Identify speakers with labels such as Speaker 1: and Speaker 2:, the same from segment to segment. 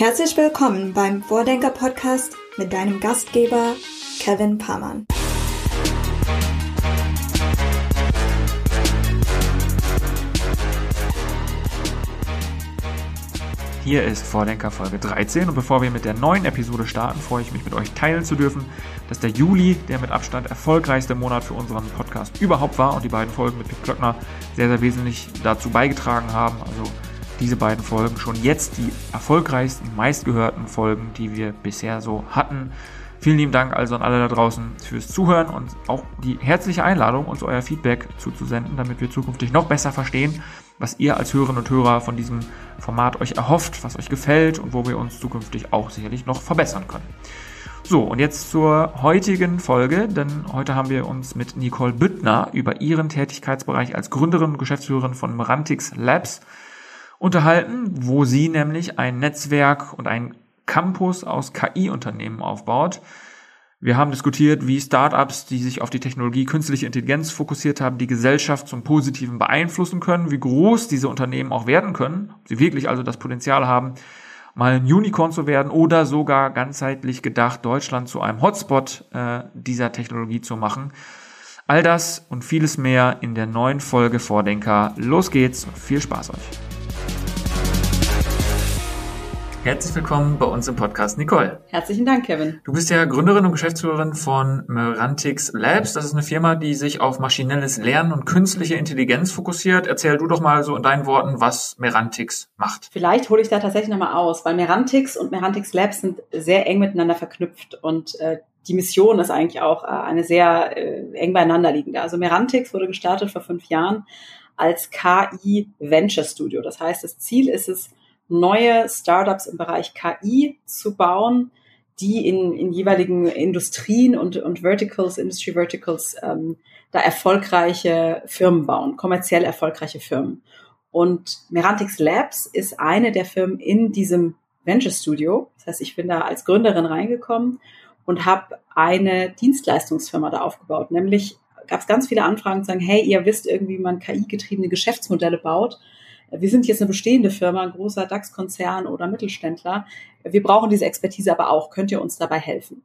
Speaker 1: Herzlich willkommen beim Vordenker Podcast mit deinem Gastgeber Kevin Pamann.
Speaker 2: Hier ist Vordenker Folge 13 und bevor wir mit der neuen Episode starten, freue ich mich mit euch teilen zu dürfen, dass der Juli der mit Abstand erfolgreichste Monat für unseren Podcast überhaupt war und die beiden Folgen mit Pip Klöckner sehr, sehr wesentlich dazu beigetragen haben. Also diese beiden Folgen schon jetzt die erfolgreichsten, meistgehörten Folgen, die wir bisher so hatten. Vielen lieben Dank also an alle da draußen fürs Zuhören und auch die herzliche Einladung, uns euer Feedback zuzusenden, damit wir zukünftig noch besser verstehen, was ihr als Hörerinnen und Hörer von diesem Format euch erhofft, was euch gefällt und wo wir uns zukünftig auch sicherlich noch verbessern können. So, und jetzt zur heutigen Folge, denn heute haben wir uns mit Nicole Büttner über ihren Tätigkeitsbereich als Gründerin und Geschäftsführerin von Merantix Labs unterhalten, wo sie nämlich ein Netzwerk und ein Campus aus KI-Unternehmen aufbaut. Wir haben diskutiert, wie Startups, die sich auf die Technologie künstliche Intelligenz fokussiert haben, die Gesellschaft zum Positiven beeinflussen können, wie groß diese Unternehmen auch werden können, ob sie wirklich also das Potenzial haben, mal ein Unicorn zu werden oder sogar ganzheitlich gedacht, Deutschland zu einem Hotspot äh, dieser Technologie zu machen. All das und vieles mehr in der neuen Folge Vordenker. Los geht's und viel Spaß euch. Herzlich willkommen bei uns im Podcast, Nicole.
Speaker 3: Herzlichen Dank, Kevin.
Speaker 2: Du bist ja Gründerin und Geschäftsführerin von Merantix Labs. Das ist eine Firma, die sich auf maschinelles Lernen und künstliche Intelligenz fokussiert. Erzähl du doch mal so in deinen Worten, was Merantix macht.
Speaker 3: Vielleicht hole ich da tatsächlich nochmal aus, weil Merantix und Merantix Labs sind sehr eng miteinander verknüpft und äh, die Mission ist eigentlich auch äh, eine sehr äh, eng beieinander liegende. Also Merantix wurde gestartet vor fünf Jahren als KI Venture Studio. Das heißt, das Ziel ist es, neue Startups im Bereich KI zu bauen, die in, in jeweiligen Industrien und, und Verticals, Industry Verticals, ähm, da erfolgreiche Firmen bauen, kommerziell erfolgreiche Firmen. Und Merantix Labs ist eine der Firmen in diesem Venture Studio. Das heißt, ich bin da als Gründerin reingekommen und habe eine Dienstleistungsfirma da aufgebaut. Nämlich gab es ganz viele Anfragen sagen, hey, ihr wisst irgendwie, wie man KI-getriebene Geschäftsmodelle baut wir sind jetzt eine bestehende Firma, ein großer DAX-Konzern oder Mittelständler. Wir brauchen diese Expertise aber auch. Könnt ihr uns dabei helfen?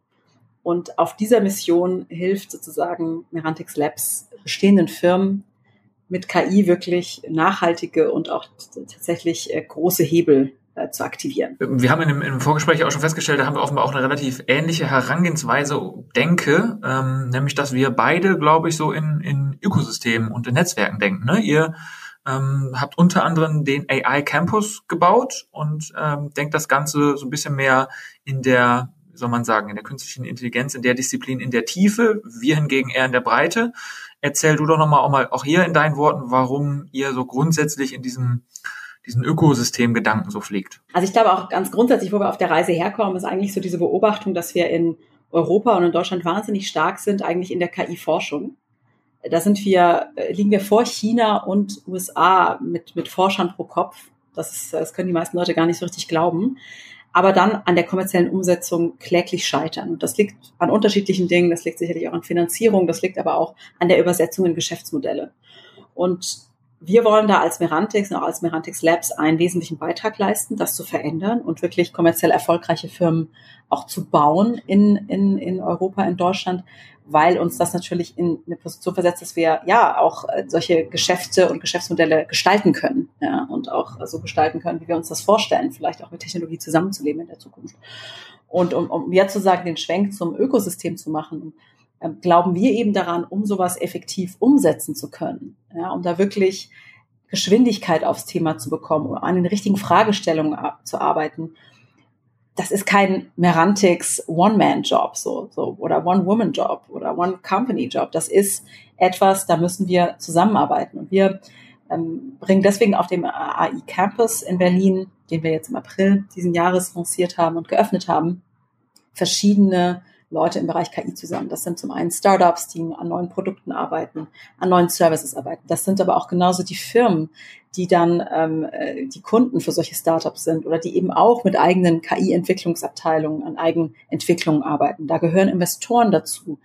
Speaker 3: Und auf dieser Mission hilft sozusagen Merantix Labs bestehenden Firmen mit KI wirklich nachhaltige und auch tatsächlich äh, große Hebel äh, zu aktivieren.
Speaker 2: Wir haben in dem, im Vorgespräch auch schon festgestellt, da haben wir offenbar auch eine relativ ähnliche Herangehensweise, denke, ähm, nämlich dass wir beide, glaube ich, so in, in Ökosystemen und in Netzwerken denken. Ne? Ihr ähm, habt unter anderem den AI Campus gebaut und ähm, denkt das Ganze so ein bisschen mehr in der, wie soll man sagen, in der künstlichen Intelligenz, in der Disziplin, in der Tiefe, wir hingegen eher in der Breite. Erzähl du doch nochmal auch mal auch hier in deinen Worten, warum ihr so grundsätzlich in diesem diesen Ökosystemgedanken so fliegt.
Speaker 3: Also ich glaube auch ganz grundsätzlich, wo wir auf der Reise herkommen, ist eigentlich so diese Beobachtung, dass wir in Europa und in Deutschland wahnsinnig stark sind, eigentlich in der KI-Forschung. Da sind wir, äh, liegen wir vor China und USA mit, mit Forschern pro Kopf. Das, ist, das können die meisten Leute gar nicht so richtig glauben. Aber dann an der kommerziellen Umsetzung kläglich scheitern. Und das liegt an unterschiedlichen Dingen. Das liegt sicherlich auch an Finanzierung. Das liegt aber auch an der Übersetzung in Geschäftsmodelle. Und wir wollen da als Merantix und auch als Merantix Labs einen wesentlichen Beitrag leisten, das zu verändern und wirklich kommerziell erfolgreiche Firmen auch zu bauen in, in, in Europa, in Deutschland, weil uns das natürlich in eine Position versetzt, dass wir ja auch äh, solche Geschäfte und Geschäftsmodelle gestalten können ja, und auch so gestalten können, wie wir uns das vorstellen, vielleicht auch mit Technologie zusammenzuleben in der Zukunft. Und um, um jetzt sozusagen den Schwenk zum Ökosystem zu machen, glauben wir eben daran, um sowas effektiv umsetzen zu können, ja, um da wirklich Geschwindigkeit aufs Thema zu bekommen, um an den richtigen Fragestellungen zu arbeiten, das ist kein Merantix One-Man-Job so, so oder One-Woman-Job oder One-Company-Job. Das ist etwas, da müssen wir zusammenarbeiten. Und wir ähm, bringen deswegen auf dem AI Campus in Berlin, den wir jetzt im April diesen Jahres lanciert haben und geöffnet haben, verschiedene Leute im Bereich KI zusammen. Das sind zum einen Startups, die an neuen Produkten arbeiten, an neuen Services arbeiten. Das sind aber auch genauso die Firmen, die dann ähm, äh, die Kunden für solche Startups sind oder die eben auch mit eigenen KI-Entwicklungsabteilungen an Eigenentwicklungen arbeiten. Da gehören Investoren dazu,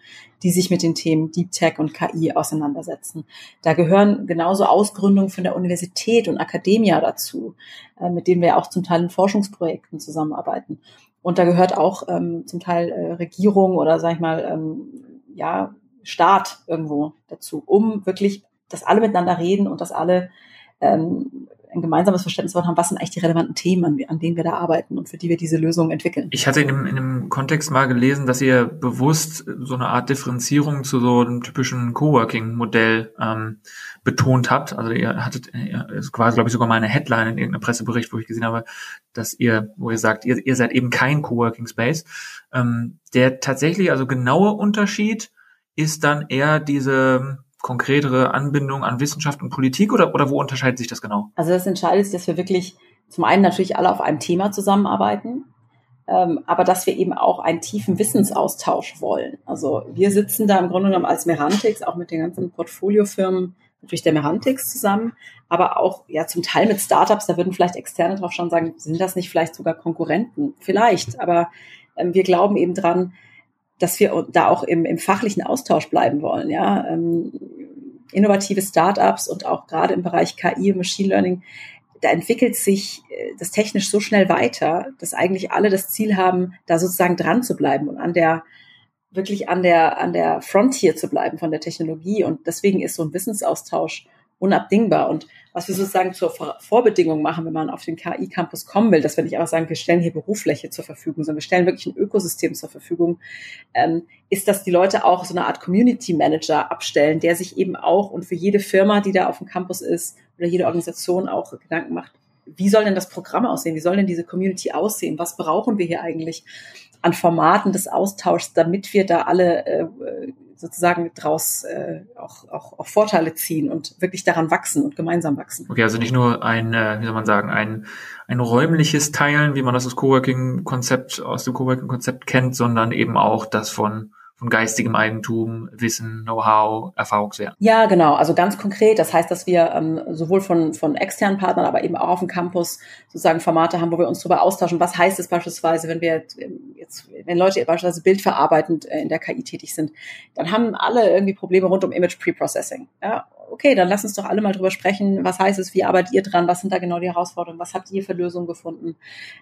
Speaker 3: die sich mit den Themen Deep Tech und KI auseinandersetzen. Da gehören genauso Ausgründungen von der Universität und Akademia dazu, äh, mit denen wir auch zum Teil in Forschungsprojekten zusammenarbeiten. Und da gehört auch ähm, zum Teil äh, Regierung oder sag ich mal ähm, ja Staat irgendwo dazu, um wirklich, dass alle miteinander reden und dass alle ähm, ein gemeinsames Verständnis davon haben, was sind eigentlich die relevanten Themen, an, denen wir da arbeiten und für die wir diese Lösungen entwickeln.
Speaker 2: Ich hatte in dem, in dem Kontext mal gelesen, dass ihr bewusst so eine Art Differenzierung zu so einem typischen Coworking-Modell ähm, betont habt. Also ihr hattet, es war glaube ich sogar mal eine Headline in irgendeinem Pressebericht, wo ich gesehen habe, dass ihr, wo ihr sagt, ihr, ihr seid eben kein Coworking Space. Ähm, der tatsächlich, also genaue Unterschied ist dann eher diese konkretere Anbindung an Wissenschaft und Politik oder, oder wo unterscheidet sich das genau?
Speaker 3: Also das entscheidet sich, dass wir wirklich zum einen natürlich alle auf einem Thema zusammenarbeiten, ähm, aber dass wir eben auch einen tiefen Wissensaustausch wollen. Also wir sitzen da im Grunde genommen als Merantix, auch mit den ganzen Portfoliofirmen natürlich der Merantix zusammen, aber auch ja zum Teil mit Startups, da würden vielleicht Externe drauf schon sagen, sind das nicht vielleicht sogar Konkurrenten? Vielleicht, aber ähm, wir glauben eben dran, dass wir da auch im, im fachlichen Austausch bleiben wollen. Ja, ähm, innovative Startups und auch gerade im Bereich KI und Machine Learning, da entwickelt sich äh, das technisch so schnell weiter, dass eigentlich alle das Ziel haben, da sozusagen dran zu bleiben und an der wirklich an der an der Frontier zu bleiben von der Technologie. Und deswegen ist so ein Wissensaustausch unabdingbar. Und was wir sozusagen zur Vorbedingung machen, wenn man auf den KI-Campus kommen will, dass wir nicht einfach sagen, wir stellen hier Berufsfläche zur Verfügung, sondern wir stellen wirklich ein Ökosystem zur Verfügung, ähm, ist, dass die Leute auch so eine Art Community Manager abstellen, der sich eben auch und für jede Firma, die da auf dem Campus ist oder jede Organisation auch Gedanken macht, wie soll denn das Programm aussehen? Wie soll denn diese Community aussehen? Was brauchen wir hier eigentlich an Formaten des Austauschs, damit wir da alle äh, sozusagen daraus äh, auch, auch, auch Vorteile ziehen und wirklich daran wachsen und gemeinsam wachsen.
Speaker 2: Okay, also nicht nur ein, äh, wie soll man sagen, ein, ein räumliches Teilen, wie man das aus Coworking-Konzept, aus dem Coworking-Konzept kennt, sondern eben auch das von von geistigem Eigentum, Wissen, Know-how, Erfahrungswert.
Speaker 3: Ja, genau. Also ganz konkret. Das heißt, dass wir ähm, sowohl von, von externen Partnern, aber eben auch auf dem Campus sozusagen Formate haben, wo wir uns darüber austauschen. Was heißt es beispielsweise, wenn wir jetzt, wenn Leute beispielsweise bildverarbeitend äh, in der KI tätig sind, dann haben alle irgendwie Probleme rund um Image Preprocessing. Ja, okay, dann lass uns doch alle mal drüber sprechen. Was heißt es? Wie arbeitet ihr dran? Was sind da genau die Herausforderungen? Was habt ihr für Lösungen gefunden?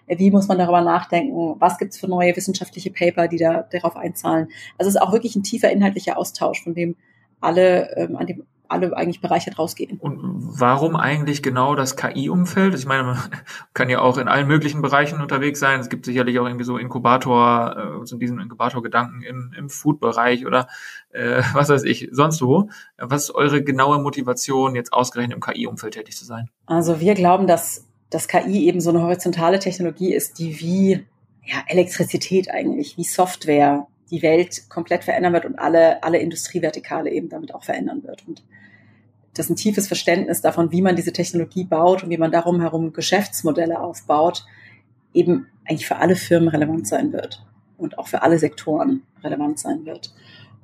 Speaker 3: Äh, wie muss man darüber nachdenken? Was gibt es für neue wissenschaftliche Paper, die da darauf einzahlen? Also es ist auch wirklich ein tiefer inhaltlicher Austausch, von dem alle, ähm, an dem alle eigentlich bereichert rausgehen.
Speaker 2: Und warum eigentlich genau das KI-Umfeld? Ich meine, man kann ja auch in allen möglichen Bereichen unterwegs sein. Es gibt sicherlich auch irgendwie so Inkubator, äh, so diesen Inkubator-Gedanken im, im Food-Bereich oder äh, was weiß ich, sonst wo. Was ist eure genaue Motivation, jetzt ausgerechnet im KI-Umfeld tätig zu sein?
Speaker 3: Also wir glauben, dass das KI eben so eine horizontale Technologie ist, die wie ja, Elektrizität eigentlich, wie Software die Welt komplett verändern wird und alle, alle Industrievertikale eben damit auch verändern wird. Und das ist ein tiefes Verständnis davon, wie man diese Technologie baut und wie man darum herum Geschäftsmodelle aufbaut, eben eigentlich für alle Firmen relevant sein wird und auch für alle Sektoren relevant sein wird.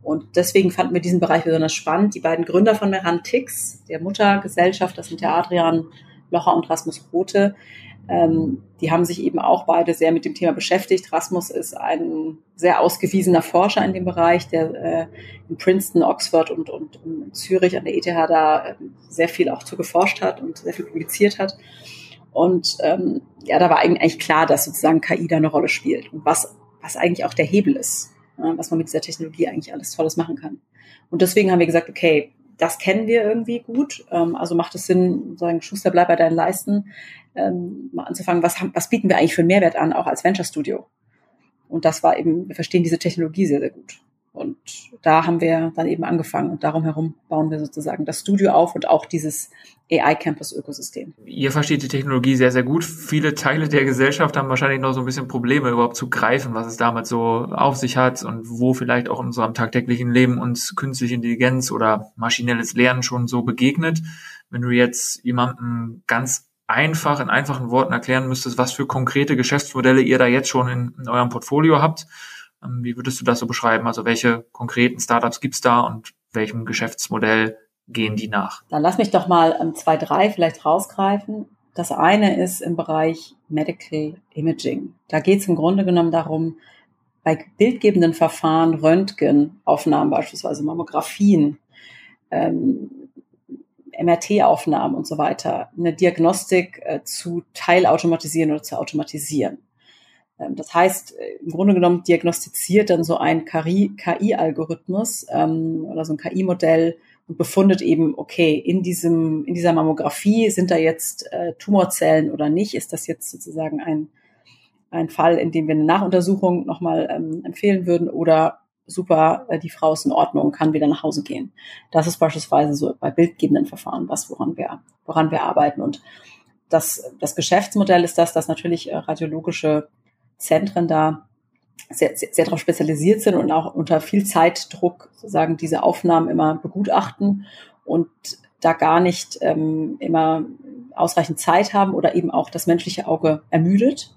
Speaker 3: Und deswegen fanden wir diesen Bereich besonders spannend. Die beiden Gründer von Merantix, der Muttergesellschaft, das sind der Adrian Locher und Rasmus Rote, ähm, die haben sich eben auch beide sehr mit dem Thema beschäftigt. Rasmus ist ein sehr ausgewiesener Forscher in dem Bereich, der äh, in Princeton, Oxford und, und, und Zürich an der ETH da äh, sehr viel auch zu geforscht hat und sehr viel publiziert hat. Und ähm, ja, da war eigentlich klar, dass sozusagen KI da eine Rolle spielt und was, was eigentlich auch der Hebel ist, ja, was man mit dieser Technologie eigentlich alles Tolles machen kann. Und deswegen haben wir gesagt, okay, das kennen wir irgendwie gut. Ähm, also macht es Sinn, sagen, Schuster, bleib bei deinen Leisten, ähm, mal anzufangen, was, was bieten wir eigentlich für Mehrwert an, auch als Venture Studio. Und das war eben, wir verstehen diese Technologie sehr, sehr gut. Und da haben wir dann eben angefangen und darum herum bauen wir sozusagen das Studio auf und auch dieses AI-Campus-Ökosystem.
Speaker 2: Ihr versteht die Technologie sehr, sehr gut. Viele Teile der Gesellschaft haben wahrscheinlich noch so ein bisschen Probleme, überhaupt zu greifen, was es damit so auf sich hat und wo vielleicht auch in unserem tagtäglichen Leben uns künstliche Intelligenz oder maschinelles Lernen schon so begegnet. Wenn du jetzt jemandem ganz einfach in einfachen Worten erklären müsstest, was für konkrete Geschäftsmodelle ihr da jetzt schon in, in eurem Portfolio habt, Ähm, wie würdest du das so beschreiben? Also welche konkreten Startups gibt's da und welchem Geschäftsmodell gehen die nach?
Speaker 3: Dann lass mich doch mal ähm, zwei, drei vielleicht rausgreifen. Das eine ist im Bereich Medical Imaging. Da geht es im Grunde genommen darum, bei bildgebenden Verfahren, Röntgenaufnahmen beispielsweise, Mammografien, ähm, MRT-Aufnahmen und so weiter, eine Diagnostik äh, zu teilautomatisieren oder zu automatisieren. Ähm, das heißt, äh, im Grunde genommen diagnostiziert dann so ein KI-Algorithmus ähm, oder so ein KI-Modell und befundet eben, okay, in diesem, in dieser Mammographie sind da jetzt äh, Tumorzellen oder nicht? Ist das jetzt sozusagen ein, ein Fall, in dem wir eine Nachuntersuchung nochmal ähm, empfehlen würden oder super, äh, die Frau ist in Ordnung, kann wieder nach Hause gehen. Das ist beispielsweise so bei bildgebenden Verfahren was, woran wir, woran wir arbeiten. Und das, das Geschäftsmodell ist das, dass natürlich äh, radiologische Zentren da sehr, sehr, sehr darauf spezialisiert sind und auch unter viel Zeitdruck sozusagen diese Aufnahmen immer begutachten und da gar nicht ähm, immer ausreichend Zeit haben oder eben auch das menschliche Auge ermüdet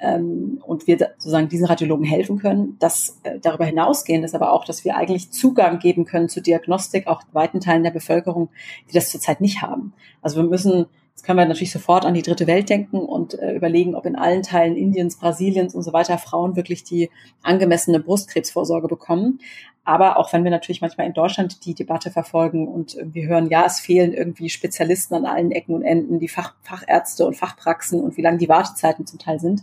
Speaker 3: ähm, und wir sozusagen diesen Radiologen helfen können. Das äh, darüber hinausgehend ist aber auch, dass wir eigentlich Zugang geben können zu Diagnostik auch weiten Teilen der Bevölkerung, die das zurzeit nicht haben. Also wir müssen Jetzt können wir natürlich sofort an die dritte Welt denken und äh, überlegen, ob in allen Teilen Indiens, Brasiliens und so weiter Frauen wirklich die angemessene Brustkrebsvorsorge bekommen. Aber auch wenn wir natürlich manchmal in Deutschland die Debatte verfolgen und irgendwie hören, ja, es fehlen irgendwie Spezialisten an allen Ecken und Enden, die Fach, Fachärzte und Fachpraxen und wie lang die Wartezeiten zum Teil sind,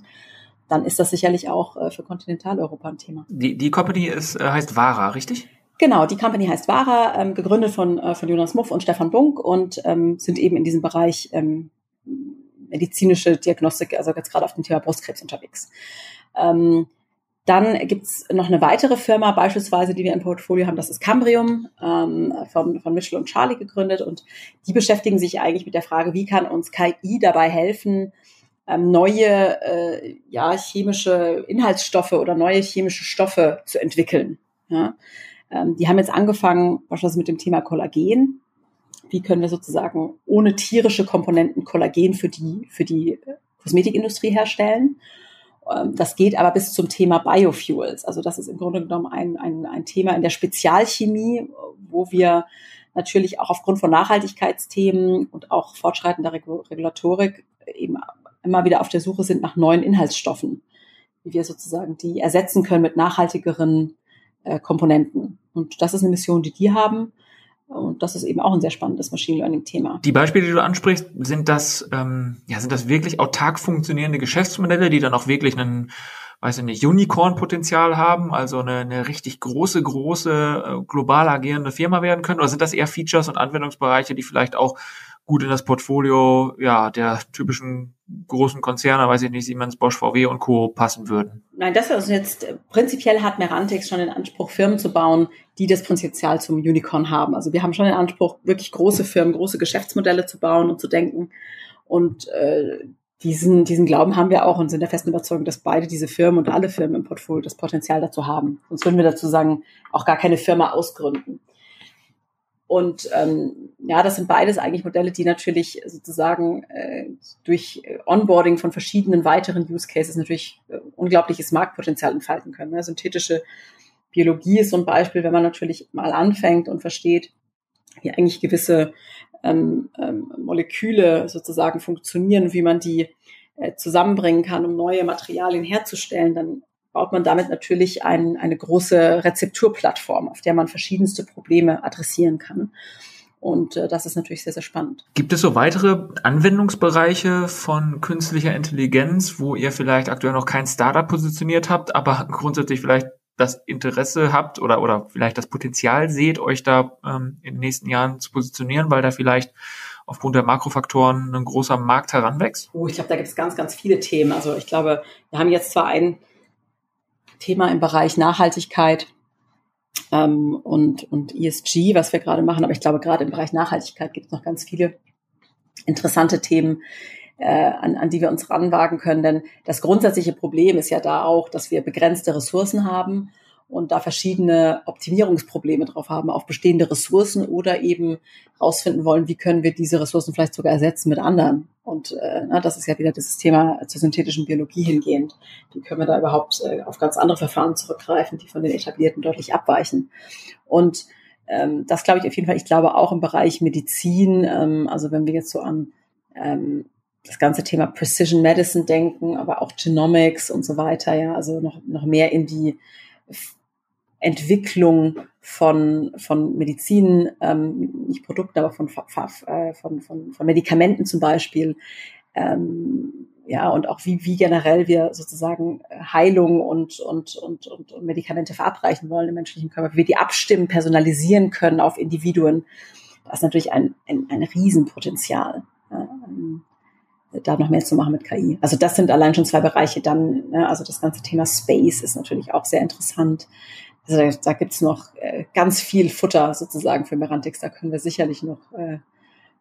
Speaker 3: dann ist das sicherlich auch äh, für Kontinentaleuropa ein Thema.
Speaker 2: Die, die Company ist, äh, heißt Vara, richtig?
Speaker 3: Genau, die Company heißt Vara, ähm, gegründet von, äh, von Jonas Muff und Stefan Bunk und ähm, sind eben in diesem Bereich ähm, medizinische Diagnostik, also jetzt gerade auf dem Thema Brustkrebs unterwegs. Ähm, dann gibt's noch eine weitere Firma beispielsweise, die wir im Portfolio haben, das ist Cambrium, ähm, von, von Mitchell und Charlie gegründet und die beschäftigen sich eigentlich mit der Frage, wie kann uns KI dabei helfen, ähm, neue äh, ja, chemische Inhaltsstoffe oder neue chemische Stoffe zu entwickeln. Ja? Ähm, die haben jetzt angefangen, beispielsweise mit dem Thema Kollagen. Wie können wir sozusagen ohne tierische Komponenten Kollagen für die, für die Kosmetikindustrie herstellen? Ähm, das geht aber bis zum Thema Biofuels. Also das ist im Grunde genommen ein, ein, ein Thema in der Spezialchemie, wo wir natürlich auch aufgrund von Nachhaltigkeitsthemen und auch fortschreitender Regulatorik eben immer wieder auf der Suche sind nach neuen Inhaltsstoffen, wie wir sozusagen die ersetzen können mit nachhaltigeren äh, Komponenten. Und das ist eine Mission, die die haben. Und das ist eben auch ein sehr spannendes Machine Learning-Thema.
Speaker 2: Die Beispiele, die du ansprichst, sind das, ähm, ja, sind das wirklich autark funktionierende Geschäftsmodelle, die dann auch wirklich einen, weiß ich nicht, Unicorn-Potenzial haben, also eine, eine richtig große, große, äh, global agierende Firma werden können? Oder sind das eher Features und Anwendungsbereiche, die vielleicht auch gut in das Portfolio ja der typischen großen Konzerne, weiß ich nicht, Siemens, Bosch, VW und Co. passen würden?
Speaker 3: Nein, das ist jetzt äh, prinzipiell hat Merantix schon den Anspruch, Firmen zu bauen, die das Potenzial zum Unicorn haben. Also wir haben schon den Anspruch, wirklich große Firmen, große Geschäftsmodelle zu bauen und zu denken. Und äh, diesen, diesen Glauben haben wir auch und sind der festen Überzeugung, dass beide diese Firmen und alle Firmen im Portfolio das Potenzial dazu haben. Sonst würden wir dazu sagen, auch gar keine Firma ausgründen. Und ähm, ja, das sind beides eigentlich Modelle, die natürlich sozusagen äh, durch Onboarding von verschiedenen weiteren Use Cases natürlich äh, unglaubliches Marktpotenzial entfalten können. Ne? Synthetische Biologie ist so ein Beispiel, wenn man natürlich mal anfängt und versteht, wie eigentlich gewisse ähm, ähm, Moleküle sozusagen funktionieren, wie man die äh, zusammenbringen kann, um neue Materialien herzustellen, dann baut man damit natürlich ein, eine große Rezepturplattform, auf der man verschiedenste Probleme adressieren kann. Und äh, das ist natürlich sehr, sehr spannend.
Speaker 2: Gibt es so weitere Anwendungsbereiche von künstlicher Intelligenz, wo ihr vielleicht aktuell noch kein Startup positioniert habt, aber grundsätzlich vielleicht das Interesse habt oder, oder vielleicht das Potenzial seht, euch da ähm, in den nächsten Jahren zu positionieren, weil da vielleicht aufgrund der Makrofaktoren ein großer Markt heranwächst?
Speaker 3: Oh, ich glaube, da gibt es ganz, ganz viele Themen. Also ich glaube, wir haben jetzt zwar ein Thema im Bereich Nachhaltigkeit ähm, und, und ESG, was wir gerade machen. Aber ich glaube, gerade im Bereich Nachhaltigkeit gibt es noch ganz viele interessante Themen, äh, an, an die wir uns ranwagen können. Denn das grundsätzliche Problem ist ja da auch, dass wir begrenzte Ressourcen haben und da verschiedene Optimierungsprobleme drauf haben auf bestehende Ressourcen oder eben rausfinden wollen, wie können wir diese Ressourcen vielleicht sogar ersetzen mit anderen Und äh, na, das ist ja wieder dieses Thema zur synthetischen Biologie hingehend. Wie können wir da überhaupt äh, auf ganz andere Verfahren zurückgreifen, die von den etablierten deutlich abweichen? Und ähm, das glaube ich auf jeden Fall. Ich glaube auch im Bereich Medizin, ähm, also wenn wir jetzt so an ähm, das ganze Thema Precision Medicine denken, aber auch Genomics und so weiter, ja, also noch, noch mehr in die Entwicklung von, von Medizin, ähm, nicht Produkten, aber von, äh, von, von, von Medikamenten zum Beispiel, ähm, ja, und auch wie, wie generell wir sozusagen Heilung und, und, und, und, Medikamente verabreichen wollen im menschlichen Körper, wie wir die abstimmen, personalisieren können auf Individuen. Das ist natürlich ein, ein, ein Riesenpotenzial. Ja, ähm, da noch mehr zu machen mit KI. Also das sind allein schon zwei Bereiche. Dann, ne, also das ganze Thema Space ist natürlich auch sehr interessant. Also da, da gibt's noch äh, ganz viel Futter sozusagen für Merantix. Da können wir sicherlich noch äh,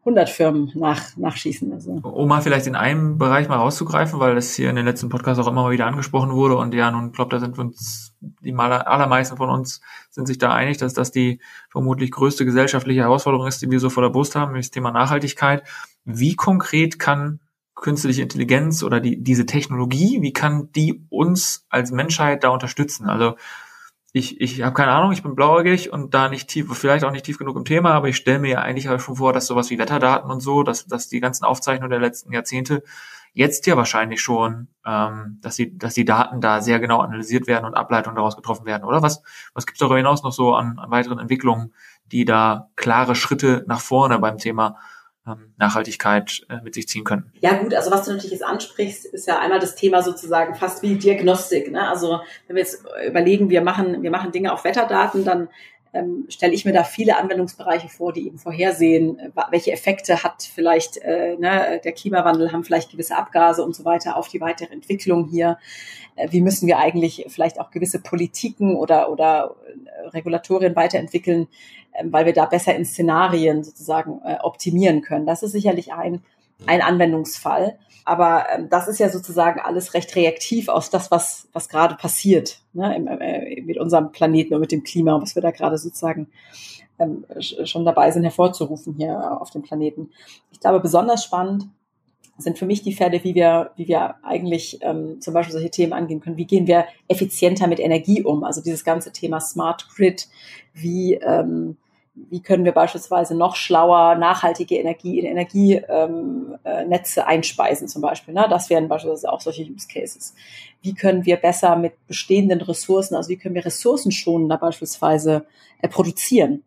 Speaker 3: 100 Firmen nach, nachschießen. Also.
Speaker 2: Um mal vielleicht in einem Bereich mal rauszugreifen, weil das hier in den letzten Podcasts auch immer mal wieder angesprochen wurde und ja, nun glaube, da sind wir uns, die allermeisten von uns sind sich da einig, dass das die vermutlich größte gesellschaftliche Herausforderung ist, die wir so vor der Brust haben, nämlich das Thema Nachhaltigkeit. Wie konkret kann künstliche Intelligenz oder die, diese Technologie, wie kann die uns als Menschheit da unterstützen? Also ich, ich habe keine Ahnung, ich bin blauäugig und da nicht tief, vielleicht auch nicht tief genug im Thema, aber ich stelle mir ja eigentlich schon vor, dass sowas wie Wetterdaten und so, dass, dass die ganzen Aufzeichnungen der letzten Jahrzehnte jetzt ja wahrscheinlich schon, ähm, dass die, dass die Daten da sehr genau analysiert werden und Ableitungen daraus getroffen werden, oder? Was, was gibt es darüber hinaus noch so an, an weiteren Entwicklungen, die da klare Schritte nach vorne beim Thema Nachhaltigkeit äh, mit sich ziehen können.
Speaker 3: Ja gut, also was du natürlich jetzt ansprichst, ist ja einmal das Thema sozusagen fast wie Diagnostik. Ne? Also wenn wir jetzt überlegen, wir machen, wir machen Dinge auf Wetterdaten, dann ähm, stelle ich mir da viele Anwendungsbereiche vor, die eben vorhersehen, welche Effekte hat vielleicht äh, ne, der Klimawandel, haben vielleicht gewisse Abgase und so weiter auf die weitere Entwicklung hier. Äh, wie müssen wir eigentlich vielleicht auch gewisse Politiken oder, oder äh, Regulatorien weiterentwickeln, weil wir da besser in Szenarien sozusagen äh, optimieren können. Das ist sicherlich ein, ein Anwendungsfall. Aber ähm, das ist ja sozusagen alles recht reaktiv aus das, was, was gerade passiert ne, im, äh, mit unserem Planeten und mit dem Klima, was wir da gerade sozusagen ähm, schon dabei sind hervorzurufen hier auf dem Planeten. Ich glaube, besonders spannend sind für mich die Fälle, wie wir, wie wir eigentlich ähm, zum Beispiel solche Themen angehen können. Wie gehen wir effizienter mit Energie um? Also dieses ganze Thema Smart Grid, wie ähm, wie können wir beispielsweise noch schlauer nachhaltige Energie in Energienetze ähm, äh, einspeisen zum Beispiel. Ne? Das wären beispielsweise auch solche Use Cases. Wie können wir besser mit bestehenden Ressourcen, also wie können wir ressourcenschonender beispielsweise äh, produzieren,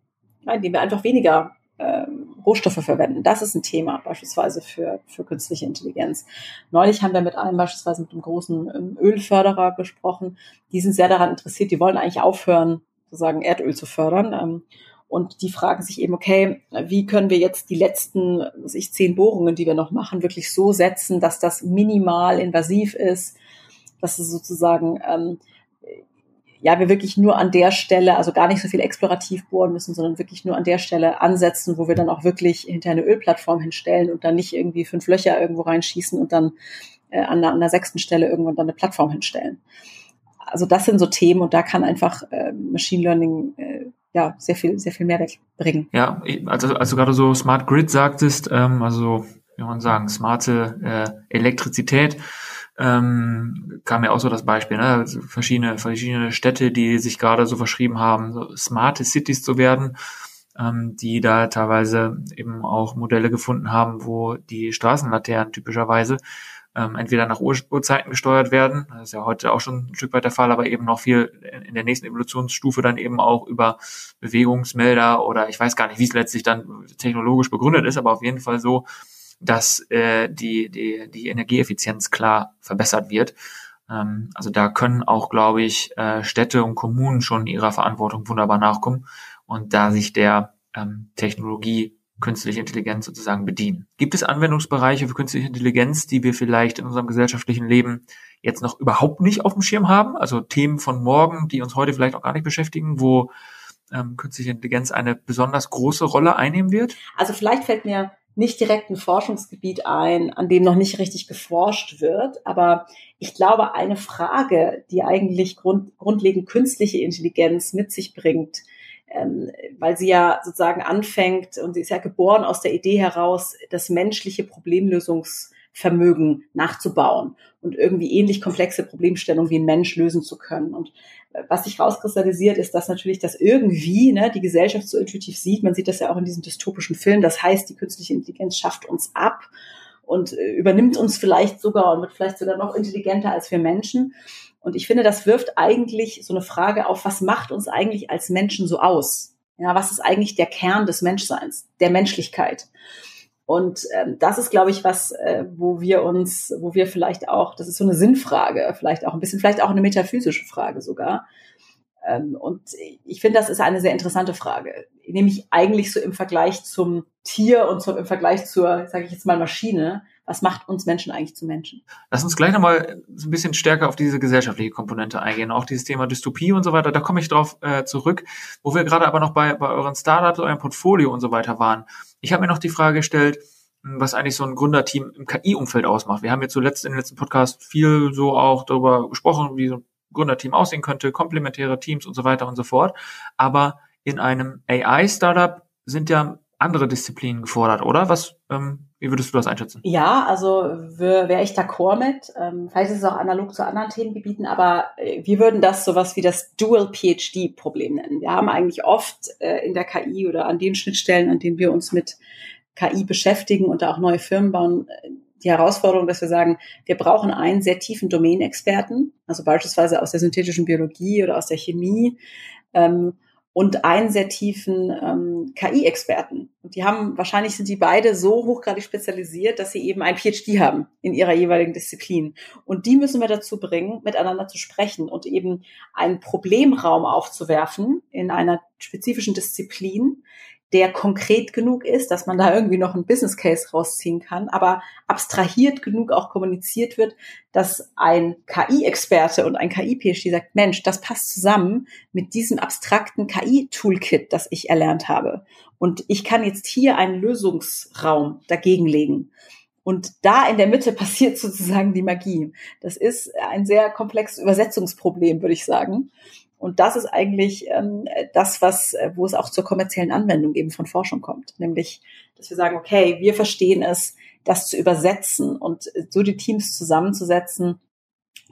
Speaker 3: ja, indem wir einfach weniger äh, Rohstoffe verwenden. Das ist ein Thema beispielsweise für, für künstliche Intelligenz. Neulich haben wir mit einem beispielsweise mit einem großen ähm, Ölförderer gesprochen. Die sind sehr daran interessiert, die wollen eigentlich aufhören, sozusagen Erdöl zu fördern. Ähm, und die fragen sich eben, okay, wie können wir jetzt die letzten, was ich, zehn Bohrungen, die wir noch machen, wirklich so setzen, dass das minimal invasiv ist, dass es sozusagen, ähm, ja, wir wirklich nur an der Stelle, also gar nicht so viel explorativ bohren müssen, sondern wirklich nur an der Stelle ansetzen, wo wir dann auch wirklich hinter eine Ölplattform hinstellen und dann nicht irgendwie fünf Löcher irgendwo reinschießen und dann äh, an, der, an der sechsten Stelle irgendwann dann eine Plattform hinstellen. Also das sind so Themen und da kann einfach äh, Machine Learning äh, ja, sehr viel, sehr viel Mehrwert bringen.
Speaker 2: Ja, also als du gerade so Smart Grid sagtest, ähm, also wie man sagen, smarte äh, Elektrizität, ähm, kam ja auch so das Beispiel, ne? Also verschiedene, verschiedene Städte, die sich gerade so verschrieben haben, so smarte Cities zu werden, ähm, die da teilweise eben auch Modelle gefunden haben, wo die Straßenlaternen typischerweise ähm, entweder nach Ur Uhrzeiten gesteuert werden, das ist ja heute auch schon ein Stück weit der Fall, aber eben noch viel in der nächsten Evolutionsstufe dann eben auch über Bewegungsmelder oder ich weiß gar nicht, wie es letztlich dann technologisch begründet ist, aber auf jeden Fall so, dass äh, die, die, die Energieeffizienz klar verbessert wird. Ähm, also da können auch, glaube ich, äh, Städte und Kommunen schon ihrer Verantwortung wunderbar nachkommen und da sich der ähm, Technologie künstliche Intelligenz sozusagen bedienen. Gibt es Anwendungsbereiche für künstliche Intelligenz, die wir vielleicht in unserem gesellschaftlichen Leben jetzt noch überhaupt nicht auf dem Schirm haben? Also Themen von morgen, die uns heute vielleicht auch gar nicht beschäftigen, wo ähm, künstliche Intelligenz eine besonders große Rolle einnehmen wird?
Speaker 3: Also vielleicht fällt mir nicht direkt ein Forschungsgebiet ein, an dem noch nicht richtig geforscht wird. Aber ich glaube, eine Frage, die eigentlich grund, grundlegend künstliche Intelligenz mit sich bringt, ähm, weil sie ja sozusagen anfängt und sie ist ja geboren aus der Idee heraus, das menschliche Problemlösungs Vermögen nachzubauen und irgendwie ähnlich komplexe Problemstellungen wie ein Mensch lösen zu können. Und äh, was sich rauskristallisiert, ist, dass natürlich das irgendwie ne, die Gesellschaft so intuitiv sieht. Man sieht das ja auch in diesem dystopischen Film. Das heißt, die künstliche Intelligenz schafft uns ab und äh, übernimmt uns vielleicht sogar und wird vielleicht sogar noch intelligenter als wir Menschen. Und ich finde, das wirft eigentlich so eine Frage auf, was macht uns eigentlich als Menschen so aus? Ja, was ist eigentlich der Kern des Menschseins, der Menschlichkeit? Und ähm, das ist, glaube ich, was, äh, wo wir uns, wo wir vielleicht auch, das ist so eine Sinnfrage, vielleicht auch ein bisschen, vielleicht auch eine metaphysische Frage sogar. Ähm, und ich finde, das ist eine sehr interessante Frage, nämlich eigentlich so im Vergleich zum Tier und zum, im Vergleich zur, sage ich jetzt mal, Maschine, was macht uns Menschen eigentlich zu Menschen?
Speaker 2: Lass uns gleich nochmal so ein bisschen stärker auf diese gesellschaftliche Komponente eingehen, auch dieses Thema Dystopie und so weiter. Da komme ich drauf äh, zurück, wo wir gerade aber noch bei, bei euren Startups, eurem Portfolio und so weiter waren. Ich habe mir noch die Frage gestellt, hm, was eigentlich so ein Gründerteam im KI-Umfeld ausmacht. Wir haben jetzt zuletzt in den letzten Podcast viel so auch darüber gesprochen, wie so ein Gründerteam aussehen könnte, komplementäre Teams und so weiter und so fort. Aber in einem AI-Startup sind ja andere Disziplinen gefordert, oder? Was, ähm, wie würdest du das einschätzen?
Speaker 3: Ja, also wäre ich d'accord mit. Ähm, vielleicht ist es auch analog zu anderen Themengebieten, aber äh, wir würden das sowas wie das Dual PhD-Problem nennen. Wir haben eigentlich oft äh, in der KI oder an den Schnittstellen, an denen wir uns mit KI beschäftigen und da auch neue Firmen bauen, äh, die Herausforderung, dass wir sagen, wir brauchen einen sehr tiefen Domänexperten, also beispielsweise aus der synthetischen Biologie oder aus der Chemie. Ähm, und einen sehr tiefen ähm, KI-Experten. Und die haben, wahrscheinlich sind die beide so hochgradig spezialisiert, dass sie eben ein PhD haben in ihrer jeweiligen Disziplin. Und die müssen wir dazu bringen, miteinander zu sprechen und eben einen Problemraum aufzuwerfen in einer spezifischen Disziplin, der konkret genug ist, dass man da irgendwie noch einen Business Case rausziehen kann, aber abstrahiert genug auch kommuniziert wird, dass ein KI-Experte und ein KI-PhD sagt, Mensch, das passt zusammen mit diesem abstrakten KI-Toolkit, das ich erlernt habe. Und ich kann jetzt hier einen Lösungsraum dagegen legen. Und da in der Mitte passiert sozusagen die Magie. Das ist ein sehr komplexes Übersetzungsproblem, würde ich sagen. Und das ist eigentlich ähm, das, was, äh, wo es auch zur kommerziellen Anwendung eben von Forschung kommt. Nämlich, dass wir sagen, okay, wir verstehen es, das zu übersetzen und äh, so die Teams zusammenzusetzen,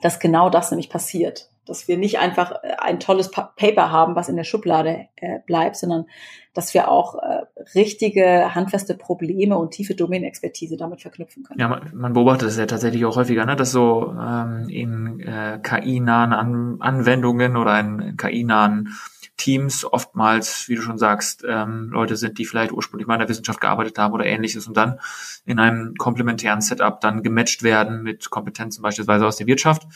Speaker 3: dass genau das nämlich passiert dass wir nicht einfach äh, ein tolles Paper haben, was in der Schublade äh, bleibt, sondern dass wir auch äh, richtige, handfeste Probleme und tiefe Domänexpertise damit verknüpfen können.
Speaker 2: Ja, man, man beobachtet es ja tatsächlich auch häufiger, ne, dass so ähm, in äh, KI-nahen An Anwendungen oder in KI-nahen Teams oftmals, wie du schon sagst, ähm, Leute sind, die vielleicht ursprünglich mal in der Wissenschaft gearbeitet haben oder ähnliches und dann in einem komplementären Setup dann gematcht werden mit Kompetenzen beispielsweise aus der Wirtschaft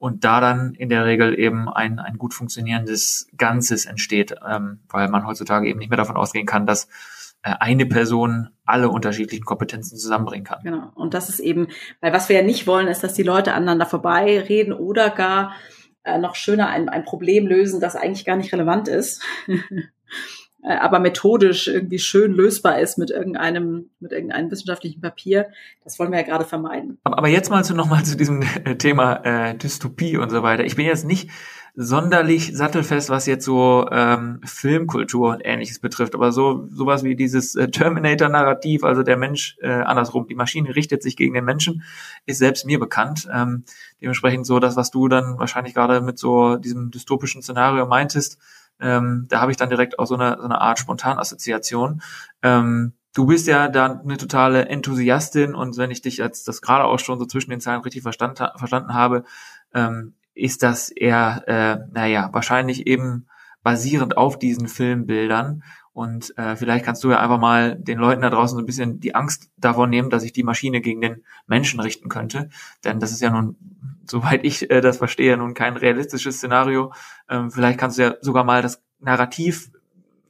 Speaker 2: und da dann in der Regel eben ein, ein gut funktionierendes Ganzes entsteht, ähm, weil man heutzutage eben nicht mehr davon ausgehen kann, dass äh, eine Person alle unterschiedlichen Kompetenzen zusammenbringen kann.
Speaker 3: Genau. Und das ist eben, weil was wir ja nicht wollen, ist, dass die Leute aneinander vorbeireden oder gar äh, noch schöner ein, ein Problem lösen, das eigentlich gar nicht relevant ist. Äh, aber methodisch irgendwie schön lösbar ist mit irgendeinem, mit irgendeinem wissenschaftlichen Papier. Das wollen wir ja gerade vermeiden.
Speaker 2: Aber jetzt mal zu, nochmal zu diesem äh, Thema äh, Dystopie und so weiter. Ich bin jetzt nicht sonderlich sattelfest, was jetzt so ähm, Filmkultur und ähnliches betrifft, aber so sowas wie dieses äh, Terminator-Narrativ, also der Mensch äh, andersrum, die Maschine richtet sich gegen den Menschen, ist selbst mir bekannt. Ähm, dementsprechend so das, was du dann wahrscheinlich gerade mit so diesem dystopischen Szenario meintest, ähm, da habe ich dann direkt auch so eine, so eine Art Spontanassoziation. Ähm, du bist ja da eine totale Enthusiastin und wenn ich dich jetzt das gerade auch schon so zwischen den Zeilen richtig verstand, verstanden habe, ähm, ist das eher, äh, naja, wahrscheinlich eben basierend auf diesen Filmbildern. Und äh, vielleicht kannst du ja einfach mal den Leuten da draußen so ein bisschen die Angst davon nehmen, dass sich die Maschine gegen den Menschen richten könnte. Denn das ist ja nun soweit ich äh, das verstehe, nun kein realistisches Szenario. Ähm, vielleicht kannst du ja sogar mal das Narrativ